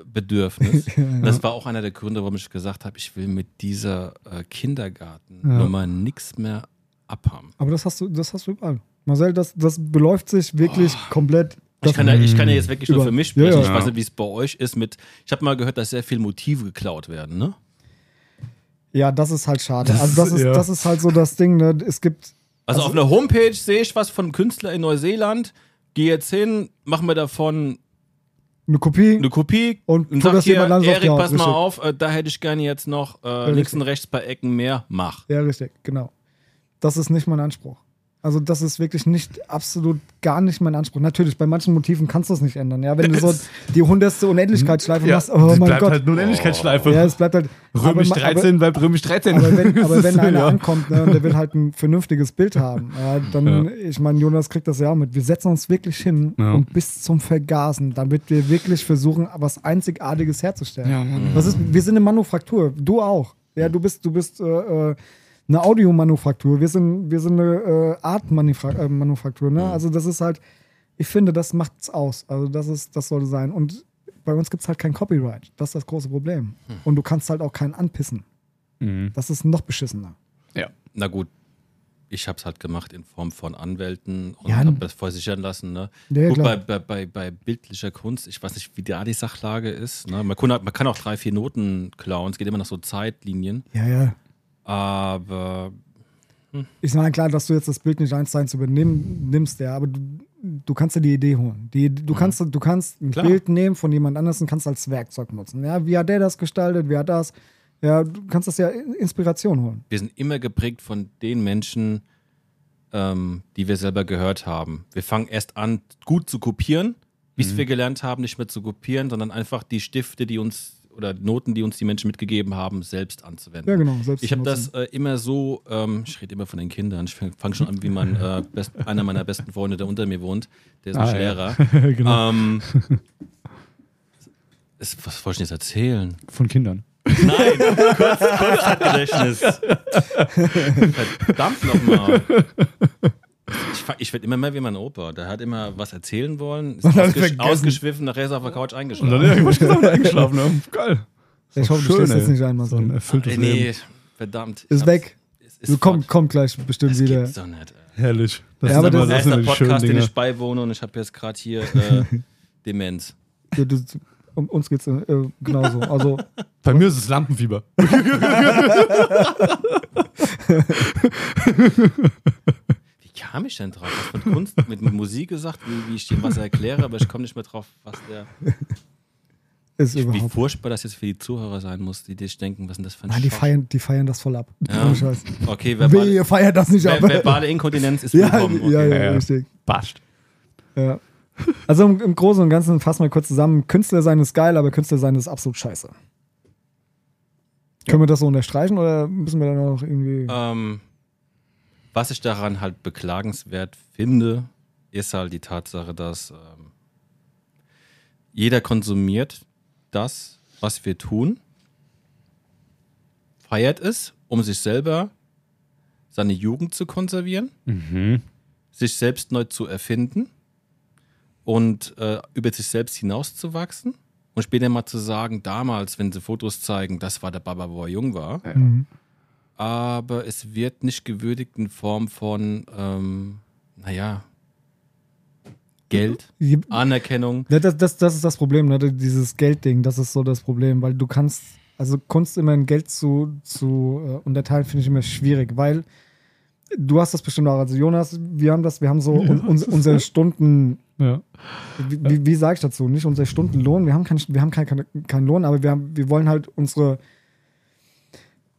Bedürfnis. Das war auch einer der Gründe, warum ich gesagt habe, ich will mit dieser äh, Kindergartennummer nichts mehr abhaben. Aber das hast du, das hast du überall. Marcel, das, das beläuft sich wirklich komplett. Ich kann, ja, ich kann ja jetzt wirklich nur Über- für mich Ja, sprechen. ja. Ich weiß nicht, wie es bei euch ist mit. Ich habe mal gehört, dass sehr viele Motive geklaut werden, ne? Ja, das ist halt schade. Das also das ist- ist, ja. das ist halt so das Ding, ne? Es gibt. Also, auf einer Homepage sehe ich was von Künstler in Neuseeland. Gehe jetzt hin, mach mir davon Eine Kopie. eine Kopie Und tu sag das hier, Erik, pass mal auf, äh, da hätte ich gerne jetzt noch äh, richtig. links und rechts bei Ecken mehr. Mach. Ja, richtig, genau. Das ist nicht mein Anspruch. Also das ist wirklich nicht, absolut gar nicht mein Anspruch. Natürlich, bei manchen Motiven kannst du es nicht ändern. Ja, wenn du so die hundertste Unendlichkeitsschleife Ja, machst, oh mein bleibt Gott. halt nur Unendlichkeitsschleife. ja, es bleibt halt. Römisch aber, 13 bleibt Römisch 13. Aber, aber wenn, aber wenn einer ja. ankommt ne, und der will halt ein vernünftiges Bild haben, ja, dann, ich meine, Jonas kriegt das ja auch mit. Wir setzen uns wirklich hin Ja. und bis zum Vergasen, damit wir wirklich versuchen, was Einzigartiges herzustellen. Ja, Mann. Das ist, wir sind eine Manufaktur, du auch. Ja, du bist, du bist äh, äh, eine Audiomanufaktur, wir sind, wir sind eine äh, Artmanufaktur. Äh, Manufaktur, ne? Also das ist halt, ich finde, das macht's aus. Also das ist, das sollte sein. Und bei uns gibt's halt kein Copyright. Das ist das große Problem. Und du kannst halt auch keinen anpissen. Mhm. Das ist noch beschissener. Ja. Na gut, ich habe es halt gemacht in Form von Anwälten und Ja, habe das versichern lassen. Ne? Ja, Guck, bei, bei, bei, bei bildlicher Kunst, ich weiß nicht, wie da die Sachlage ist. Ne? Man, kann, man kann auch drei, vier Noten klauen, es geht immer nach so Zeitlinien. Ja, ja. Aber Ich meine, klar, dass du jetzt das Bild nicht eins zu eins übernehmen nimmst, ja, aber du, du kannst dir die Idee holen. Die, du, kannst, du kannst ein Klar. Bild nehmen von jemand anderes und kannst als Werkzeug nutzen. Ja, wie hat der das gestaltet, wie hat das? Ja, du kannst das ja Inspiration holen. wir sind immer geprägt von den Menschen, ähm, die wir selber gehört haben. Wir fangen erst an, gut zu kopieren, bis wir gelernt haben, nicht mehr zu kopieren, sondern einfach die Stifte, die uns oder Noten, die uns die Menschen mitgegeben haben, selbst anzuwenden. Ja, genau. Selbst Ich habe das äh, immer so, ähm, ich rede immer von den Kindern, ich fange fang schon an, wie mein, äh, best, einer meiner besten Freunde, der unter mir wohnt, der ist Ah, ein ja. Lehrer. genau. ähm, es, was wollte ich jetzt erzählen? Von Kindern. Nein, kurz, Kurzzeitgedächtnis. Verdammt nochmal. Ich, ich werde immer mehr wie mein Opa. Der hat immer was erzählen wollen, ist Und hat ausgesch vergessen. ausgeschwiffen, nachher ist er auf der Couch Und eingeschlafen. dann ja, ich gesagt, eingeschlafen. Ne? Geil. Ich hoffe, du Schön, stehst ey. jetzt nicht einmal So ein erfülltes nee, Leben. verdammt. Ich Ist weg. Ist Du kommt, kommt gleich bestimmt Das wieder. gibt's doch nicht. ey. Herrlich. Das Ja, aber sind immer, das- Das ist der Podcast, den ich beiwohne und ich habe jetzt gerade hier äh, Demenz. Du, du, um uns geht's äh, genauso. Also, Bei mir ist es Lampenfieber. Wie kam ich denn drauf? Was mit Kunst, mit, mit Musik gesagt, wie, wie ich dem was erkläre, aber ich komme nicht mehr drauf, was der. ist Wie überhaupt. furchtbar das jetzt für die Zuhörer sein muss, die sich denken, was denn das für ein Nein, die feiern, die feiern das voll ab. Ja. Ohne Scheiß. Okay, Weh, verbale, ihr feiert das nicht ab. ver verbale Inkontinenz ist ja, willkommen. Okay. ja, ja, Ja, ja. richtig. Passt. Ja. Also im, im Großen und Ganzen fassen wir kurz zusammen. Künstler sein ist geil, aber Künstler sein ist absolut scheiße. Können wir das so unterstreichen oder müssen wir da noch irgendwie. Ähm, was ich daran halt beklagenswert finde, ist halt die Tatsache, dass ähm, jeder konsumiert das, was wir tun, feiert es, um sich selber seine Jugend zu konservieren, sich selbst neu zu erfinden und äh, über sich selbst hinauszuwachsen. Und später mal zu sagen, damals, wenn sie Fotos zeigen, das war der Baba, wo er jung war. Mhm. Aber es wird nicht gewürdigt in Form von, ähm, naja, Geld, Anerkennung. Ja, das, das, das ist das Problem, ne? dieses Geldding, das ist so das Problem, weil du kannst, also Kunst immer in Geld zu, zu äh, unterteilen, finde ich immer schwierig, weil du hast das bestimmt auch, also Jonas, wir haben das, wir haben so un, uns, unsere Stunden, Ja. wie, wie, wie sage ich dazu, nicht unser Stundenlohn, wir haben keinen wir haben kein, kein, keinen Lohn, aber wir, haben, wir wollen halt unsere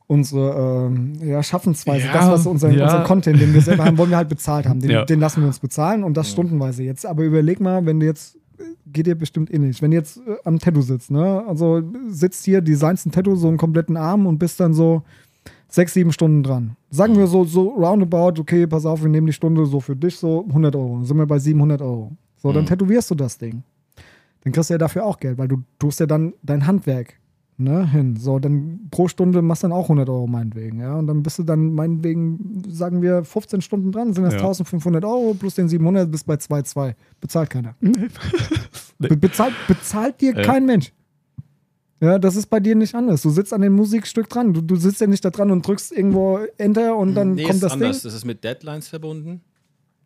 unsere ähm, ja, Schaffensweise, Ja, das, was unser, ja. unser Content, den wir selber haben, wollen wir halt bezahlt haben. Den, Ja. den lassen wir uns bezahlen und das stundenweise jetzt. Aber überleg mal, wenn du jetzt, äh, geht dir bestimmt eh nicht, wenn du jetzt äh, am Tattoo sitzt, ne? Also sitzt hier, designst ein Tattoo, so einen kompletten Arm und bist dann so sechs, sieben Stunden dran. Sagen wir so, so roundabout, okay, pass auf, wir nehmen die Stunde so für dich so 100 Euro. Dann sind wir bei 700 Euro. So, dann Mhm. tätowierst du das Ding. Dann kriegst du ja dafür auch Geld, weil du tust ja dann dein Handwerk ne, hin. So, dann pro Stunde machst du dann auch 100 Euro meinetwegen, ja. Und dann bist du dann meinetwegen, sagen wir, 15 Stunden dran, sind das Ja. 1500 Euro plus den 700, bist bei 2,2. Bezahlt keiner. Be bezahlt, bezahlt dir Ja. kein Mensch. Ja, das ist bei dir nicht anders. Du sitzt an dem Musikstück dran. Du, du sitzt ja nicht da dran und drückst irgendwo Enter und dann nee, kommt ist das anders. Ding. Das ist mit Deadlines verbunden.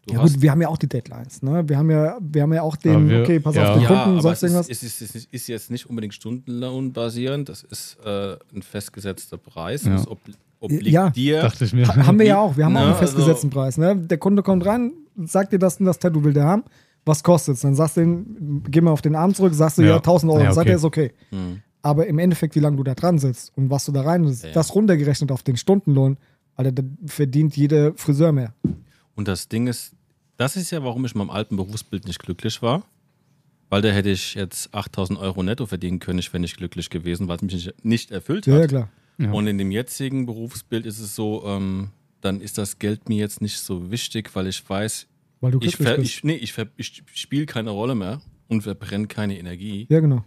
Du Ja gut, wir haben ja auch die Deadlines. Ne? Wir, haben ja, wir haben ja auch den, wir- okay, pass ja. auf, die ja, Kunden, aber sonst es ist, irgendwas. ist, ist, ist, ist jetzt nicht unbedingt Stundenlohn basierend. Das ist äh, ein festgesetzter Preis. Ja. Das ob, obliegt Ja. dir. Dachte ich mir. Ha- haben wir ja auch. Wir haben auch Ne, einen festgesetzten also- Preis. Ne? Der Kunde kommt rein, sagt dir das und das Tattoo will der haben. Was kostet's? Dann sagst du ihm, geh mal auf den Arm zurück, sagst du, ja, Ja. 1000 Euro. Ja, Sagt okay. er, ist okay. Hm. Aber im Endeffekt, wie lange du da dran sitzt und was du da rein Ja. das runtergerechnet auf den Stundenlohn, Alter, da verdient jeder Friseur mehr. Und das Ding ist, das ist ja, warum ich in meinem alten Berufsbild nicht glücklich war. Weil da hätte ich jetzt 8000 Euro netto verdienen können, ich wäre nicht glücklich gewesen, weil es mich nicht, nicht erfüllt Ja, hat. ja, klar. Ja. Und in dem jetzigen Berufsbild ist es so, ähm, dann ist das Geld mir jetzt nicht so wichtig, weil ich weiß, Weil du ich, ver, ich, nee, ich, ich spiele keine Rolle mehr und verbrenne keine Energie. ja, genau.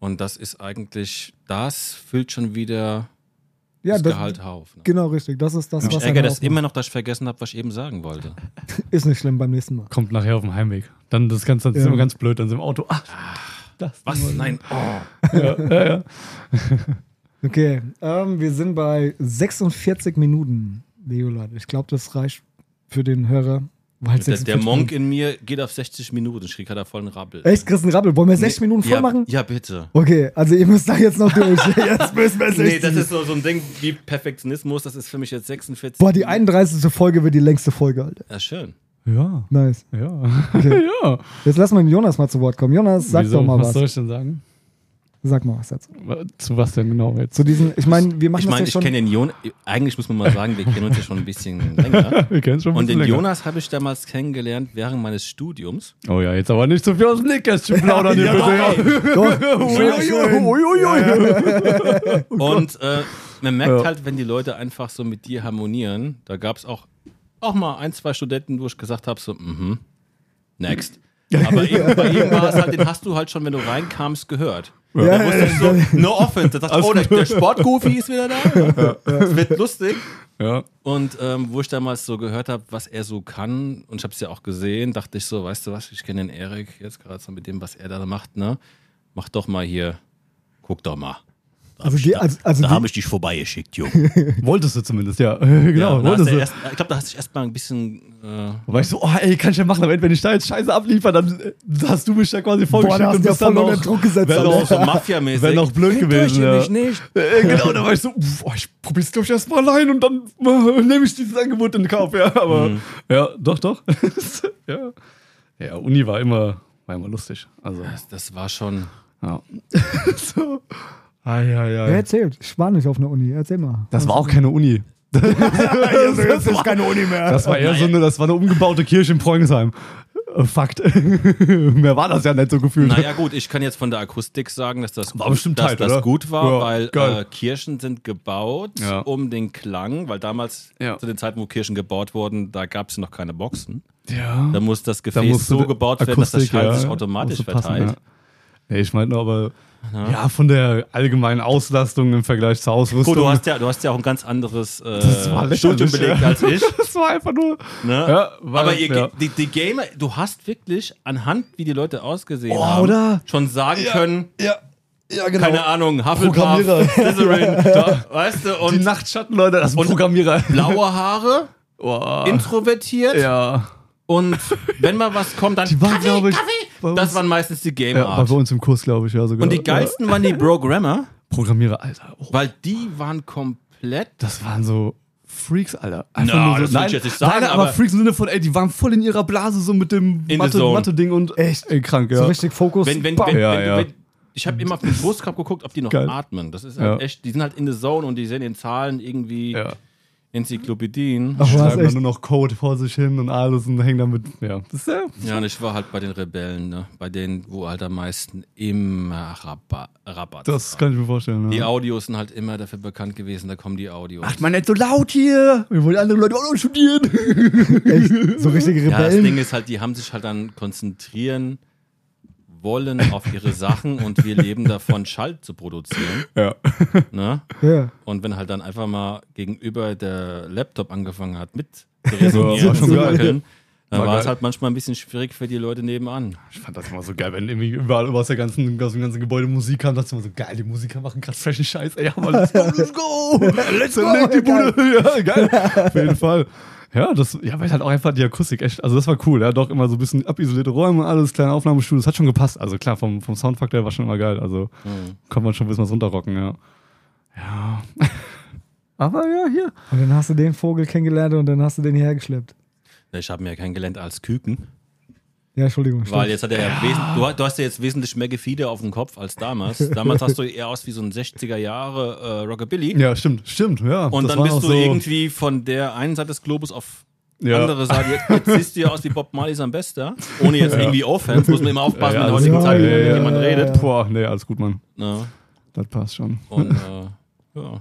Und das ist eigentlich, das füllt schon wieder Ja, das, das, Gehalt auf. Ne? genau richtig. Das ist das, Ich was ärgere einen das immer noch, dass ich vergessen habe, was ich eben sagen wollte. Ist nicht schlimm beim nächsten Mal. Kommt nachher auf dem Heimweg. Dann das Ganze das ist Ja. immer ganz blöd. Dann sind wir im Auto. Ach, das. Was? Nein. Oh. Ja, ja, ja. Okay, ähm, wir sind bei 46 Minuten, Leola. Ich glaube, das reicht für den Hörer. Weil Der, der 46 Monk Minuten- in mir geht auf 60 Minuten. Ich krieg gerade vollen Rabbel. Echt, Chris, ein Rabbel. Wollen wir 60 Nee, Minuten voll ja, machen? Ja, bitte. Okay, also ihr müsst da jetzt noch durch. Jetzt müssen wir 60. Nee, das ist so, so ein Ding wie Perfektionismus. Das ist für mich jetzt 46. Boah, die 31. Folge wird die längste Folge, Alter. Ja, schön. Ja. Nice. Ja. Okay. ja. Jetzt lassen wir den Jonas mal zu Wort kommen. Jonas, sag Wieso? doch mal was. was. soll ich denn sagen? Sag mal was dazu. Zu was denn genau jetzt? Zu diesen, ich meine, wir machen Ich meine, das ich ja schon. kenne den Jonas. Eigentlich muss man mal sagen, wir kennen uns ja schon ein bisschen länger. Wir kennen schon ein Und den länger. Jonas habe ich damals kennengelernt während meines Studiums. Oh ja, jetzt aber nicht so viel aus dem Nähkästchen plaudern hier Ja, bitte. Uiuiui. Und äh, man merkt Ja. halt, wenn die Leute einfach so mit dir harmonieren, da gab es auch, auch mal ein, zwei Studenten, wo ich gesagt habe, so, mhm, next. Aber eben, bei ihm war es halt, den hast du halt schon, wenn du reinkamst, gehört. Ja, wusste ich so, no offense. Da dachte ich, oh, der, der Sportgoofy ist wieder da. Es wird lustig. Ja. Und ähm, wo ich damals so gehört habe, was er so kann, und ich habe es ja auch gesehen, dachte ich so, weißt du was, ich kenne den Erik jetzt gerade so mit dem, was er da macht, ne? Mach doch mal hier, guck doch mal. Da Also die- also- also da habe ich dich vorbeigeschickt, Junge. Wolltest du zumindest, ja. ja, genau, hast wolltest du erst, ich glaube, da hast du dich erstmal ein bisschen. Äh, Wobei ich so, oh ey, kann ich ja machen, aber wenn ich da jetzt Scheiße abliefer, dann äh, hast du mich da quasi vorgeschickt und du ja bist dann noch, Druck gesetzt. wär Alter. noch, so Mafia-mäßig. wär noch blöd gewesen. Ja. mich nicht. Äh, genau, da war ich so, oh, ich probier's glaube ich erstmal allein und dann äh, nehme ich dieses Angebot in Kauf, ja. Aber Mhm. ja, doch, doch. ja. ja, Uni war immer, war immer lustig. Also, Das, das war schon. ja. so. Ai, ai, Wer ai. erzählt? Ich war nicht auf einer Uni. Erzähl mal. Das war auch keine Uni. Also jetzt ist keine Uni mehr. Das war eher so eine, das war eine umgebaute Kirche in Preungsheim. Äh, Fakt. Mehr war das ja nicht so gefühlt. Naja, gut, ich kann jetzt von der Akustik sagen, dass das, War bestimmt dass tight, das oder? gut war, Ja, weil äh, Kirchen sind gebaut Ja. um den Klang, weil damals, Ja. zu den Zeiten, wo Kirchen gebaut wurden, da gab es noch keine Boxen. Ja. Da muss das Gefäß so gebaut werden, dass das Schall ja, sich automatisch musste passen, Ja. Ja, ich meine aber, ja. von der allgemeinen Auslastung im Vergleich zur Ausrüstung. Gut, du hast ja, du hast ja auch ein ganz anderes äh, Studium belegt ja. als ich. das war einfach nur. Ne? Ja, Aber ihr, ja. die, die Gamer, du hast wirklich anhand, wie die Leute ausgesehen Oh, haben, oder? schon sagen können, Ja, ja, genau. keine Ahnung. Hufflepuff, Slytherin, da, weißt du, Die und Nachtschatten, Leute, das sind Programmierer. blaue Haare, Oh, introvertiert, ja. Und wenn mal was kommt, dann Die waren, glaube ich, bei das uns, waren meistens die Game ja, war bei uns im Kurs, glaube ich, ja sogar. Und die geilsten waren die Programmer. Programmierer, Alter. Oh, weil die waren komplett. das waren so Freaks, Alter. No, das will ich jetzt nicht sagen, nein, aber, aber- Freaks im Sinne von, ey, die waren voll in ihrer Blase so mit dem Mathe-. Mathe-Ding und Echt? ey, krank, ja. So richtig Fokus. Wenn, wenn, wenn, Ja, wenn, ja. wenn, ich habe immer auf den Brustkorb geguckt, ob die noch Geil. atmen. Das ist halt Ja. echt, die sind halt in the zone und die sehen in Zahlen irgendwie ja. Enzyklopädien. Ach, Schreiben dann nur noch Code vor sich hin und alles und hängen damit, ja. Das ist ja Ja, und ich war halt bei den Rebellen, ne? bei denen, wo halt am meisten immer Rabatt, Rabatt Das war. kann ich mir vorstellen. Die Ja. Audios sind halt immer dafür bekannt gewesen, da kommen die Audios. Macht man nicht so laut hier! Wir wollen andere Leute auch noch studieren! Echt? So richtige ja, das Ding Rebellen. ist halt, die haben sich halt dann konzentrieren wollen auf ihre Sachen und wir leben davon, Schall zu produzieren. Ja. Ne? Ja. Und wenn halt dann einfach mal gegenüber der Laptop angefangen hat mit zu resonieren, schon zu wackeln, dann War war es halt manchmal ein bisschen schwierig für die Leute nebenan. Ich fand das immer so geil, wenn irgendwie überall aus, der ganzen, aus dem ganzen Gebäude Musik kam, dachte ich immer so, geil, die Musiker machen gerade freshen Scheiß, ey, aber let's go, let's go! let's go, die Bude! Ja, geil, auf jeden Fall. Ja, das, ja, weil halt auch einfach die Akustik echt, also das war cool, ja, doch immer so ein bisschen abisolierte Räume, alles, kleine Aufnahmestudio, das hat schon gepasst, also klar, vom, vom Soundfaktor her war schon immer geil, also Mhm. konnte man schon ein bisschen was runterrocken, ja. Ja. Aber ja, hier. Und dann hast du den Vogel kennengelernt und dann hast du den hierher geschleppt. Ich habe mir ja kennengelernt als Küken, Ja, Entschuldigung. weil jetzt hat er ja, du, hast- du hast ja jetzt wesentlich mehr Gefieder auf dem Kopf als damals. Damals hast du eher aus wie so ein 60er Jahre äh, Rockabilly. Ja, stimmt, stimmt, ja. Und dann bist du so, irgendwie von der einen Seite des Globus auf Ja. andere Seite. Jetzt, jetzt siehst du ja aus wie Bob Marley sein Bester. Ohne jetzt irgendwie Offense, muss man immer aufpassen ja, in der heutigen ja, Zeit, ja, wenn ja, jemand ja, redet. ja. Boah, nee, alles gut, Mann. Ja. Das passt schon. Und äh, ja.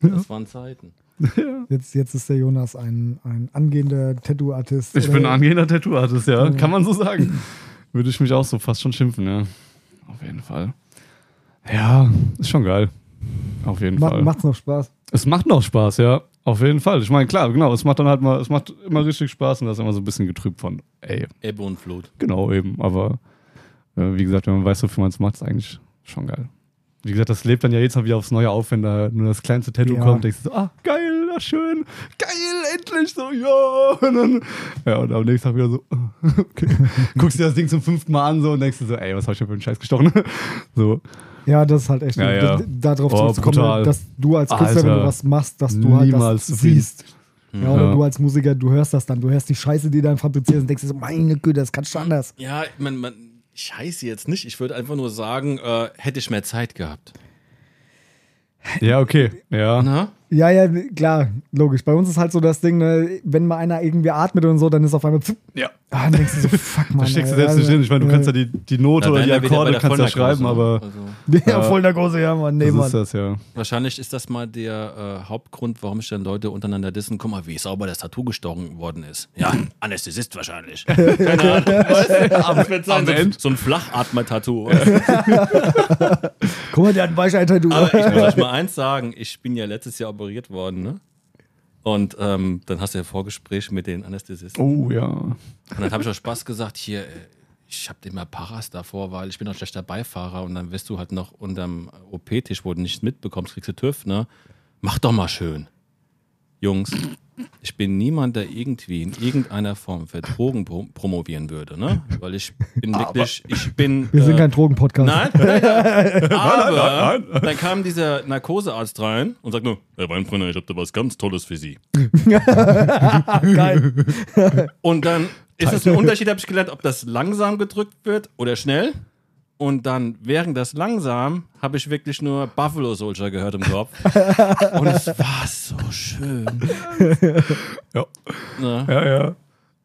Das waren Zeiten. Jetzt, jetzt ist der Jonas ein, ein angehender Tattoo-Artist. Ich bin ein angehender Tattoo-Artist, ja. Kann man so sagen. Würde ich mich auch so fast schon schimpfen, ja. Auf jeden Fall. Ja, ist schon geil. Auf jeden Macht, Fall. macht's noch Spaß. Es macht noch Spaß, ja. Auf jeden Fall. Ich meine, klar, genau, es macht dann halt mal, es macht immer richtig Spaß und das ist immer so ein bisschen getrübt von, ey, Ebbe und Flut. genau eben. Aber äh, wie gesagt, wenn man weiß, wofür man es macht, ist eigentlich schon geil. Wie gesagt, das lebt dann ja jetzt mal wieder aufs Neue auf, wenn da nur das kleinste Tattoo Ja. kommt, denkst du so, ah, geil, ah, schön, geil, endlich, so, ja. Und dann, ja, und am nächsten Tag wieder so, okay. Guckst dir das Ding zum fünften Mal an so und denkst du so, ey, was hab ich denn für einen Scheiß gestochen? so, Ja, das ist halt echt. Ja, ja. Darauf Oh, zurückzukommen, brutal. dass du als Künstler, wenn du was machst, dass du halt Niemals das siehst. Ja, oder Ja. du als Musiker, du hörst das dann, du hörst die Scheiße, die dann fabrizierst und denkst dir so, meine Güte, das kannst du anders. Ja, man, man, ich heiße jetzt nicht. Ich würde einfach nur sagen, äh, hätte ich mehr Zeit gehabt. ja, okay, ja. Na? Ja, ja, klar, logisch. Bei uns ist halt so das Ding, ne, wenn mal einer irgendwie atmet und so, dann ist auf einmal, pf, Ja. ah, dann denkst du so, fuck, Mann. Da steckst du selbst nicht Alter. hin. Ich meine, du kannst ja die, die Note Da oder die Akkorde kannst ja schreiben, aber Also, Ja, voll Narkose, ja, Mann, nee, das Mann. ist das ja. wahrscheinlich ist das mal der äh, Hauptgrund, warum sich dann Leute untereinander dissen. Guck mal, wie sauber das Tattoo gestochen worden ist. Ja, Anästhesist wahrscheinlich. Keine Ahnung. Das wird sein, am so, Ende. so ein Flachatmer-Tattoo. Guck mal, der hat ein Weichheit-Tattoo. Aber ich muss euch mal eins sagen, ich bin ja letztes Jahr operiert worden, ne? Und ähm, dann hast du ja Vorgespräch mit den Anästhesisten. Oh ja. Und dann habe ich auch Spaß gesagt, hier, äh, ich habe immer Paras davor, weil ich bin auch schlechter Beifahrer und dann wirst du halt noch unterm OP-Tisch, wo du nicht mitbekommst, kriegst du TÜV, ne? Mach doch mal schön. Jungs, ich bin niemand, der irgendwie in irgendeiner Form für Drogen pro promovieren würde, ne? Weil ich bin wirklich, ich bin. Wir sind äh, kein Drogenpodcast. Nein, aber dann kam dieser Narkosearzt rein und sagt nur, Herr Weinbrenner, ich habe da was ganz Tolles für Sie. Geil. Und dann ist es ein Unterschied, habe ich gelernt, ob das langsam gedrückt wird oder schnell. Und dann während das langsam habe ich wirklich nur Buffalo Soldier gehört im Kopf. Und es war so schön. Ja. Ne? Ja, ja.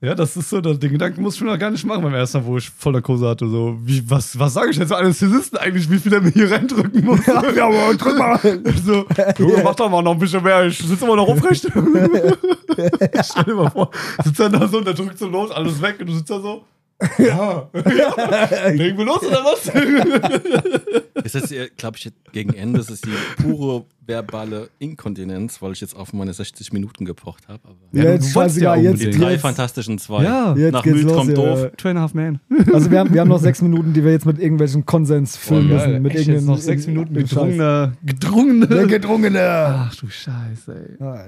Ja, das ist so, das, den Gedanken muss ich schon noch gar nicht machen beim ersten Mal, wo ich voll Narkose hatte. So, wie, was, was sage ich jetzt Anästhesisten eigentlich, wie viel er mir hier reindrücken muss? ja, aber drück mal. So, Junge, mach doch mal noch ein bisschen mehr, ich sitze immer noch aufrecht. Stell dir mal vor, sitzt dann da so und der drückt so los, alles weg und du sitzt da so. Ja, ja. Legen wir los oder was? Ist das, glaube ich, gegen Ende, das ist die pure verbale Inkontinenz, weil ich jetzt auf meine 60 Minuten gepocht habe. Ja, du jetzt wolltest scheißegal, ja jetzt, die drei fantastischen zwei. Ja. Jetzt Nach geht's Müd los, kommt ja. doof. Two and a half man. Also wir haben, wir haben noch sechs Minuten, die wir jetzt mit irgendwelchen Konsens füllen Oh, müssen. Mit Echt, jetzt irgendeinem- noch sechs Minuten gedrungener. Scheiß. Der Gedrungene. Ach du Scheiße, ey. Ja.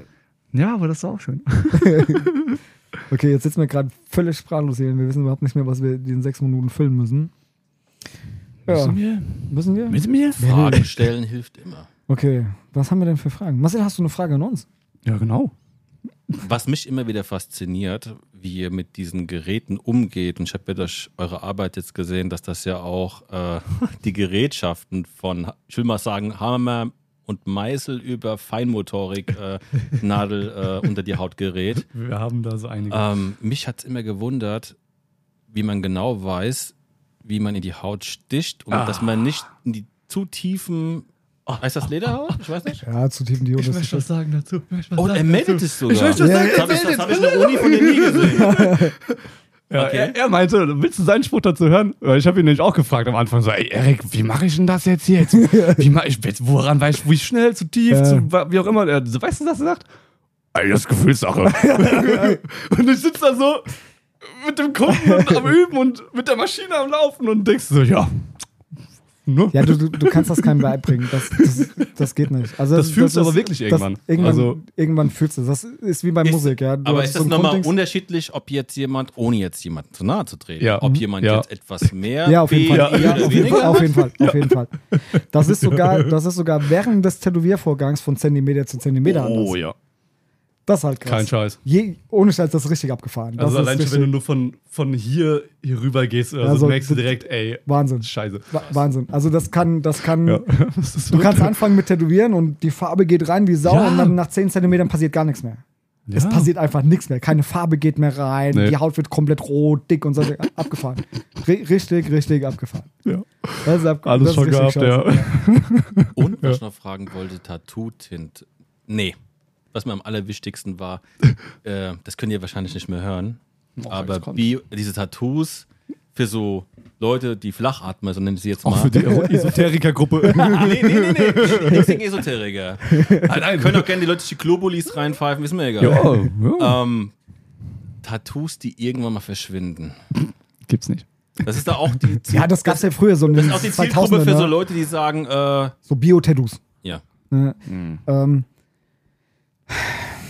Ja, aber das ist auch schön. Okay, jetzt sitzen wir gerade völlig sprachlos hier. Wir wissen überhaupt nicht mehr, was wir in diesen sechs Minuten füllen müssen. Ja, Müssen wir? müssen wir? Mit mir? Fragen stellen hilft immer. Okay, was haben wir denn für Fragen? Marcel, hast du eine Frage an uns? Ja, genau. Was mich immer wieder fasziniert, wie ihr mit diesen Geräten umgeht, und ich habe ja durch eure Arbeit jetzt gesehen, dass das ja auch äh, die Gerätschaften von, ich will mal sagen, Hammer und Meißel über Feinmotorik äh, Nadel äh, unter die Haut gerät. Wir haben da so einige. Ähm, mich hat es immer gewundert, wie man genau weiß, wie man in die Haut sticht und dass man nicht in die zu tiefen. Heißt das Lederhaut? Ich weiß nicht. Ja, zu tiefen Dioden ist was sagen dazu. Ich möchte was Oh, er meldet sich sogar. Ich möchte was Ja, sagen. das habe ich, hab ich Uni von dem nie gesehen. Ja, Okay. er, er meinte, willst du seinen Spruch dazu hören? Ich habe ihn nämlich auch gefragt am Anfang so, ey Erik, wie mache ich denn das jetzt hier? Jetzt, wie mach ich, woran weiß ich, wie schnell, zu tief, Ja. zu, wie auch immer. Er, weißt du, was er sagt? Ey, das ist Gefühlssache. und ich sitze da so mit dem Kunden und am Üben und mit der Maschine am Laufen und denkst so, ja. Ne? Ja, du, du, du kannst das keinem beibringen. Das, das, das geht nicht. Also Das fühlst du ist- aber wirklich das- irgendwann. Irgendwann, Also- irgendwann fühlst du es. Das ist wie bei Ist- Musik, ja. Du Aber ist so das nochmal unterschiedlich, ob jetzt jemand, ohne jetzt jemanden zu nahe zu treten, Ja. ob Mhm. jemand Ja. jetzt etwas mehr Ja, auf jeden Fall. Ja, oder auf, jeden weniger Fall auf jeden Fall. Auf jeden Fall. Das ist sogar, das ist sogar während des Tätowiervorgangs von Zentimeter zu Zentimeter Oh anders. ja, Das ist halt krass. kein Scheiß. Je, ohne Scheiß, das ist richtig abgefahren. Das Also ist allein schon, wenn du nur von, von hier, hier rüber gehst, also Also, merkst du das- direkt, ey, Wahnsinn. scheiße. Wa- Wahnsinn. Also das kann, das kann, Ja. Das du kannst wirklich- anfangen mit Tätowieren und die Farbe geht rein wie Sau Ja. und dann nach 10 Zentimetern passiert gar nichts mehr. Es Ja. passiert einfach nichts mehr. Keine Farbe geht mehr rein, Nee. die Haut wird komplett rot, dick und so. Abgefahren. Ri- richtig, richtig abgefahren. Ja. Das ist abge Alles das ist schon richtig gehabt, scheiße. ja. Und was ich noch fragen wollte, Tattoo-Tint. Nee, was mir am allerwichtigsten war, äh, das könnt ihr wahrscheinlich nicht mehr hören, aber jetzt kommt's. Bio, diese Tattoos für so Leute, die Flachatmer, so nenne ich sie jetzt mal. Auch für die Esoterikergruppe. Ah, nee, nee, nee, nee. Nichts gegen Esoteriker. Nein. Können auch gerne die Leute die Globulis reinpfeifen, ist mir egal. Ja, ja. Ähm, Tattoos, die irgendwann mal verschwinden. Gibt's nicht. Das ist da auch die, Ja, das gab es ja früher so das ist auch die Zielgruppe 2000ern, für so ne? Leute, die sagen, äh, so Bio-Tattoos. ja? Mhm. Ähm,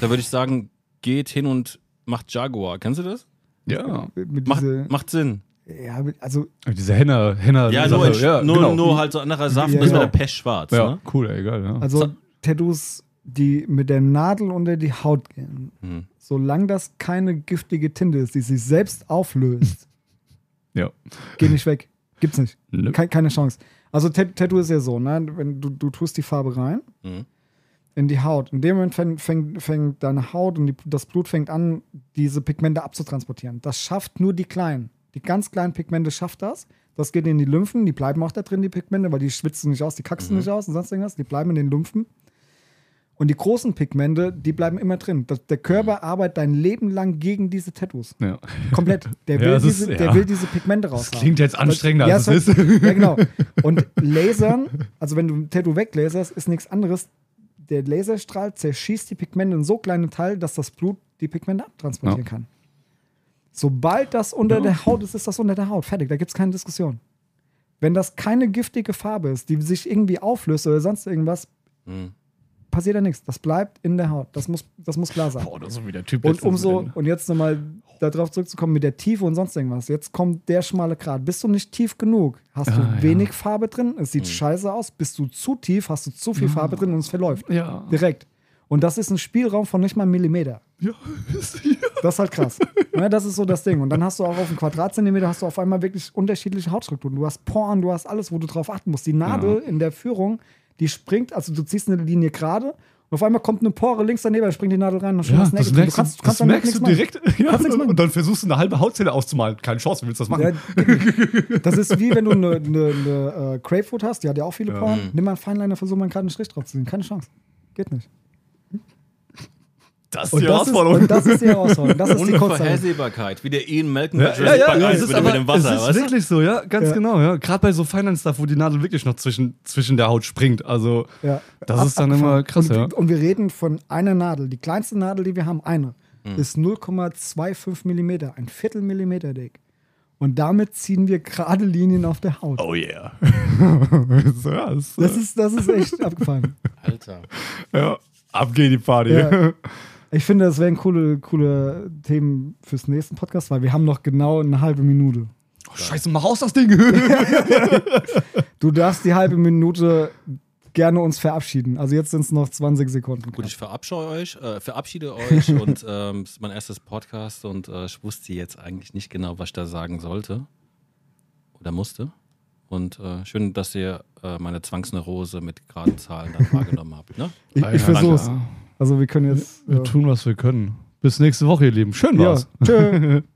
da würde ich sagen, geht hin und macht Jaguar. Kennst du das? Ja. mit Macht, diese, macht Sinn. ja, also Diese Henna, Henna Ja, Sache. nur, in, ja, nur, genau. nur halt so anderer Saft, Ja, das war genau. der Pech schwarz. Ja, Ne? cool, ey, geil, ja. Also So- Tattoos, die mit der Nadel unter die Haut gehen, Mhm. solange das keine giftige Tinte ist, die sich selbst auflöst, ja. geh nicht weg. Gibt's nicht. Nö. Kei- keine Chance. Also Tat- Tattoo ist ja so, ne? Wenn du, du tust die Farbe rein Mhm. In die Haut. In dem Moment fängt, fängt, fängt deine Haut und die, das Blut fängt an, diese Pigmente abzutransportieren. Das schafft nur die kleinen. Die ganz kleinen Pigmente schafft das. Das geht in die Lymphen, die bleiben auch da drin, die Pigmente, weil die schwitzen nicht aus, die kacksten nicht aus und sonst irgendwas. Die bleiben in den Lymphen. Und die großen Pigmente, die bleiben immer drin. Das, der Körper arbeitet dein Leben lang gegen diese Tattoos. ja. Komplett. Der Ja, will, das ist- diese, ja. der will diese Pigmente raus. Das klingt jetzt anstrengender, ja, als es ist. Ja, genau. Und Lasern, also wenn du ein Tattoo weglaserst, ist nichts anderes. Der Laserstrahl zerschießt die Pigmente in so kleine Teile, dass das Blut die Pigmente abtransportieren Ja. kann. Sobald das unter Ja. der Haut ist, ist das unter der Haut. Fertig, da gibt es keine Diskussion. Wenn das keine giftige Farbe ist, die sich irgendwie auflöst oder sonst irgendwas, Mhm. Passiert da nichts. Das bleibt in der Haut. Das muss, das muss klar sein. Boah, das ist so wie der Typ Und umso, und jetzt nochmal darauf zurückzukommen mit der Tiefe und sonst irgendwas. Jetzt kommt der schmale Grat. Bist du nicht tief genug? Hast du Ah, ja. wenig Farbe drin? Es Mhm. sieht scheiße aus. Bist du zu tief? Hast du zu viel Farbe drin und es verläuft. Ja. Direkt. Und das ist ein Spielraum von nicht mal einem Millimeter. Ja. Das ist halt krass. ja, das ist so das Ding. Und dann hast du auch auf einem Quadratzentimeter hast du auf einmal wirklich unterschiedliche Hautstrukturen. Du hast Poren, du hast alles, wo du drauf achten musst. Die Nadel in der Führung, die springt, also du ziehst eine Linie gerade und auf einmal kommt eine Pore links daneben, da springt die Nadel rein und schon Ja, das merkst, du kannst, du, kannst das merkst du direkt. Ja. Kannst machen. Und dann versuchst du eine halbe Hautzelle auszumalen. Keine Chance, wie willst du das machen? Ja, das ist wie wenn du eine, eine, eine äh, Grapefruit hast, die hat ja auch viele Poren. Nimm mal einen Feinliner, versuch mal einen geraden Strich drauf zu ziehen. Keine Chance. Geht nicht. Das ist Und die das ist, Herausforderung. und das ist die Herausforderung. Das ist die. Unvorhersehbarkeit, wie der Ian Malcolm Ja, ja, ja, Jurassic Park ja, 1 es ist, mit, aber, dem Wasser. es ist wirklich so, ja, ganz Ja. genau, ja. Gerade bei so Finance Stuff, wo die Nadel wirklich noch zwischen, zwischen der Haut springt. Also, Ja. das Ab- ist dann abgefahren. immer krass, und, ja. Und wir reden von einer Nadel. Die kleinste Nadel, die wir haben, eine, Hm. ist 0,25 Millimeter, ein Viertel Millimeter dick. Und damit ziehen wir gerade Linien auf der Haut. Oh yeah. das, Das ist, das ist echt abgefahren. Alter. ja, ab geht die Party. Ja. Ich finde, das wären coole, coole Themen fürs nächsten Podcast, weil wir haben noch genau eine halbe Minute. Oh, scheiße, mach aus das Ding. Du darfst die halbe Minute gerne uns verabschieden. Also jetzt sind es noch 20 Sekunden. Gut, ich verabscheue euch, äh, verabschiede euch und ähm, es ist mein erstes Podcast und äh, ich wusste jetzt eigentlich nicht genau, was ich da sagen sollte oder musste. Und äh, schön, dass ihr äh, meine Zwangsneurose mit geraden Zahlen dann wahrgenommen habt. Ne? Ich, Ja, ich versuch's. danke. Also wir können jetzt. Wir ja. tun, was wir können. Bis nächste Woche, ihr Lieben. Schön Ja. war's. Tschö.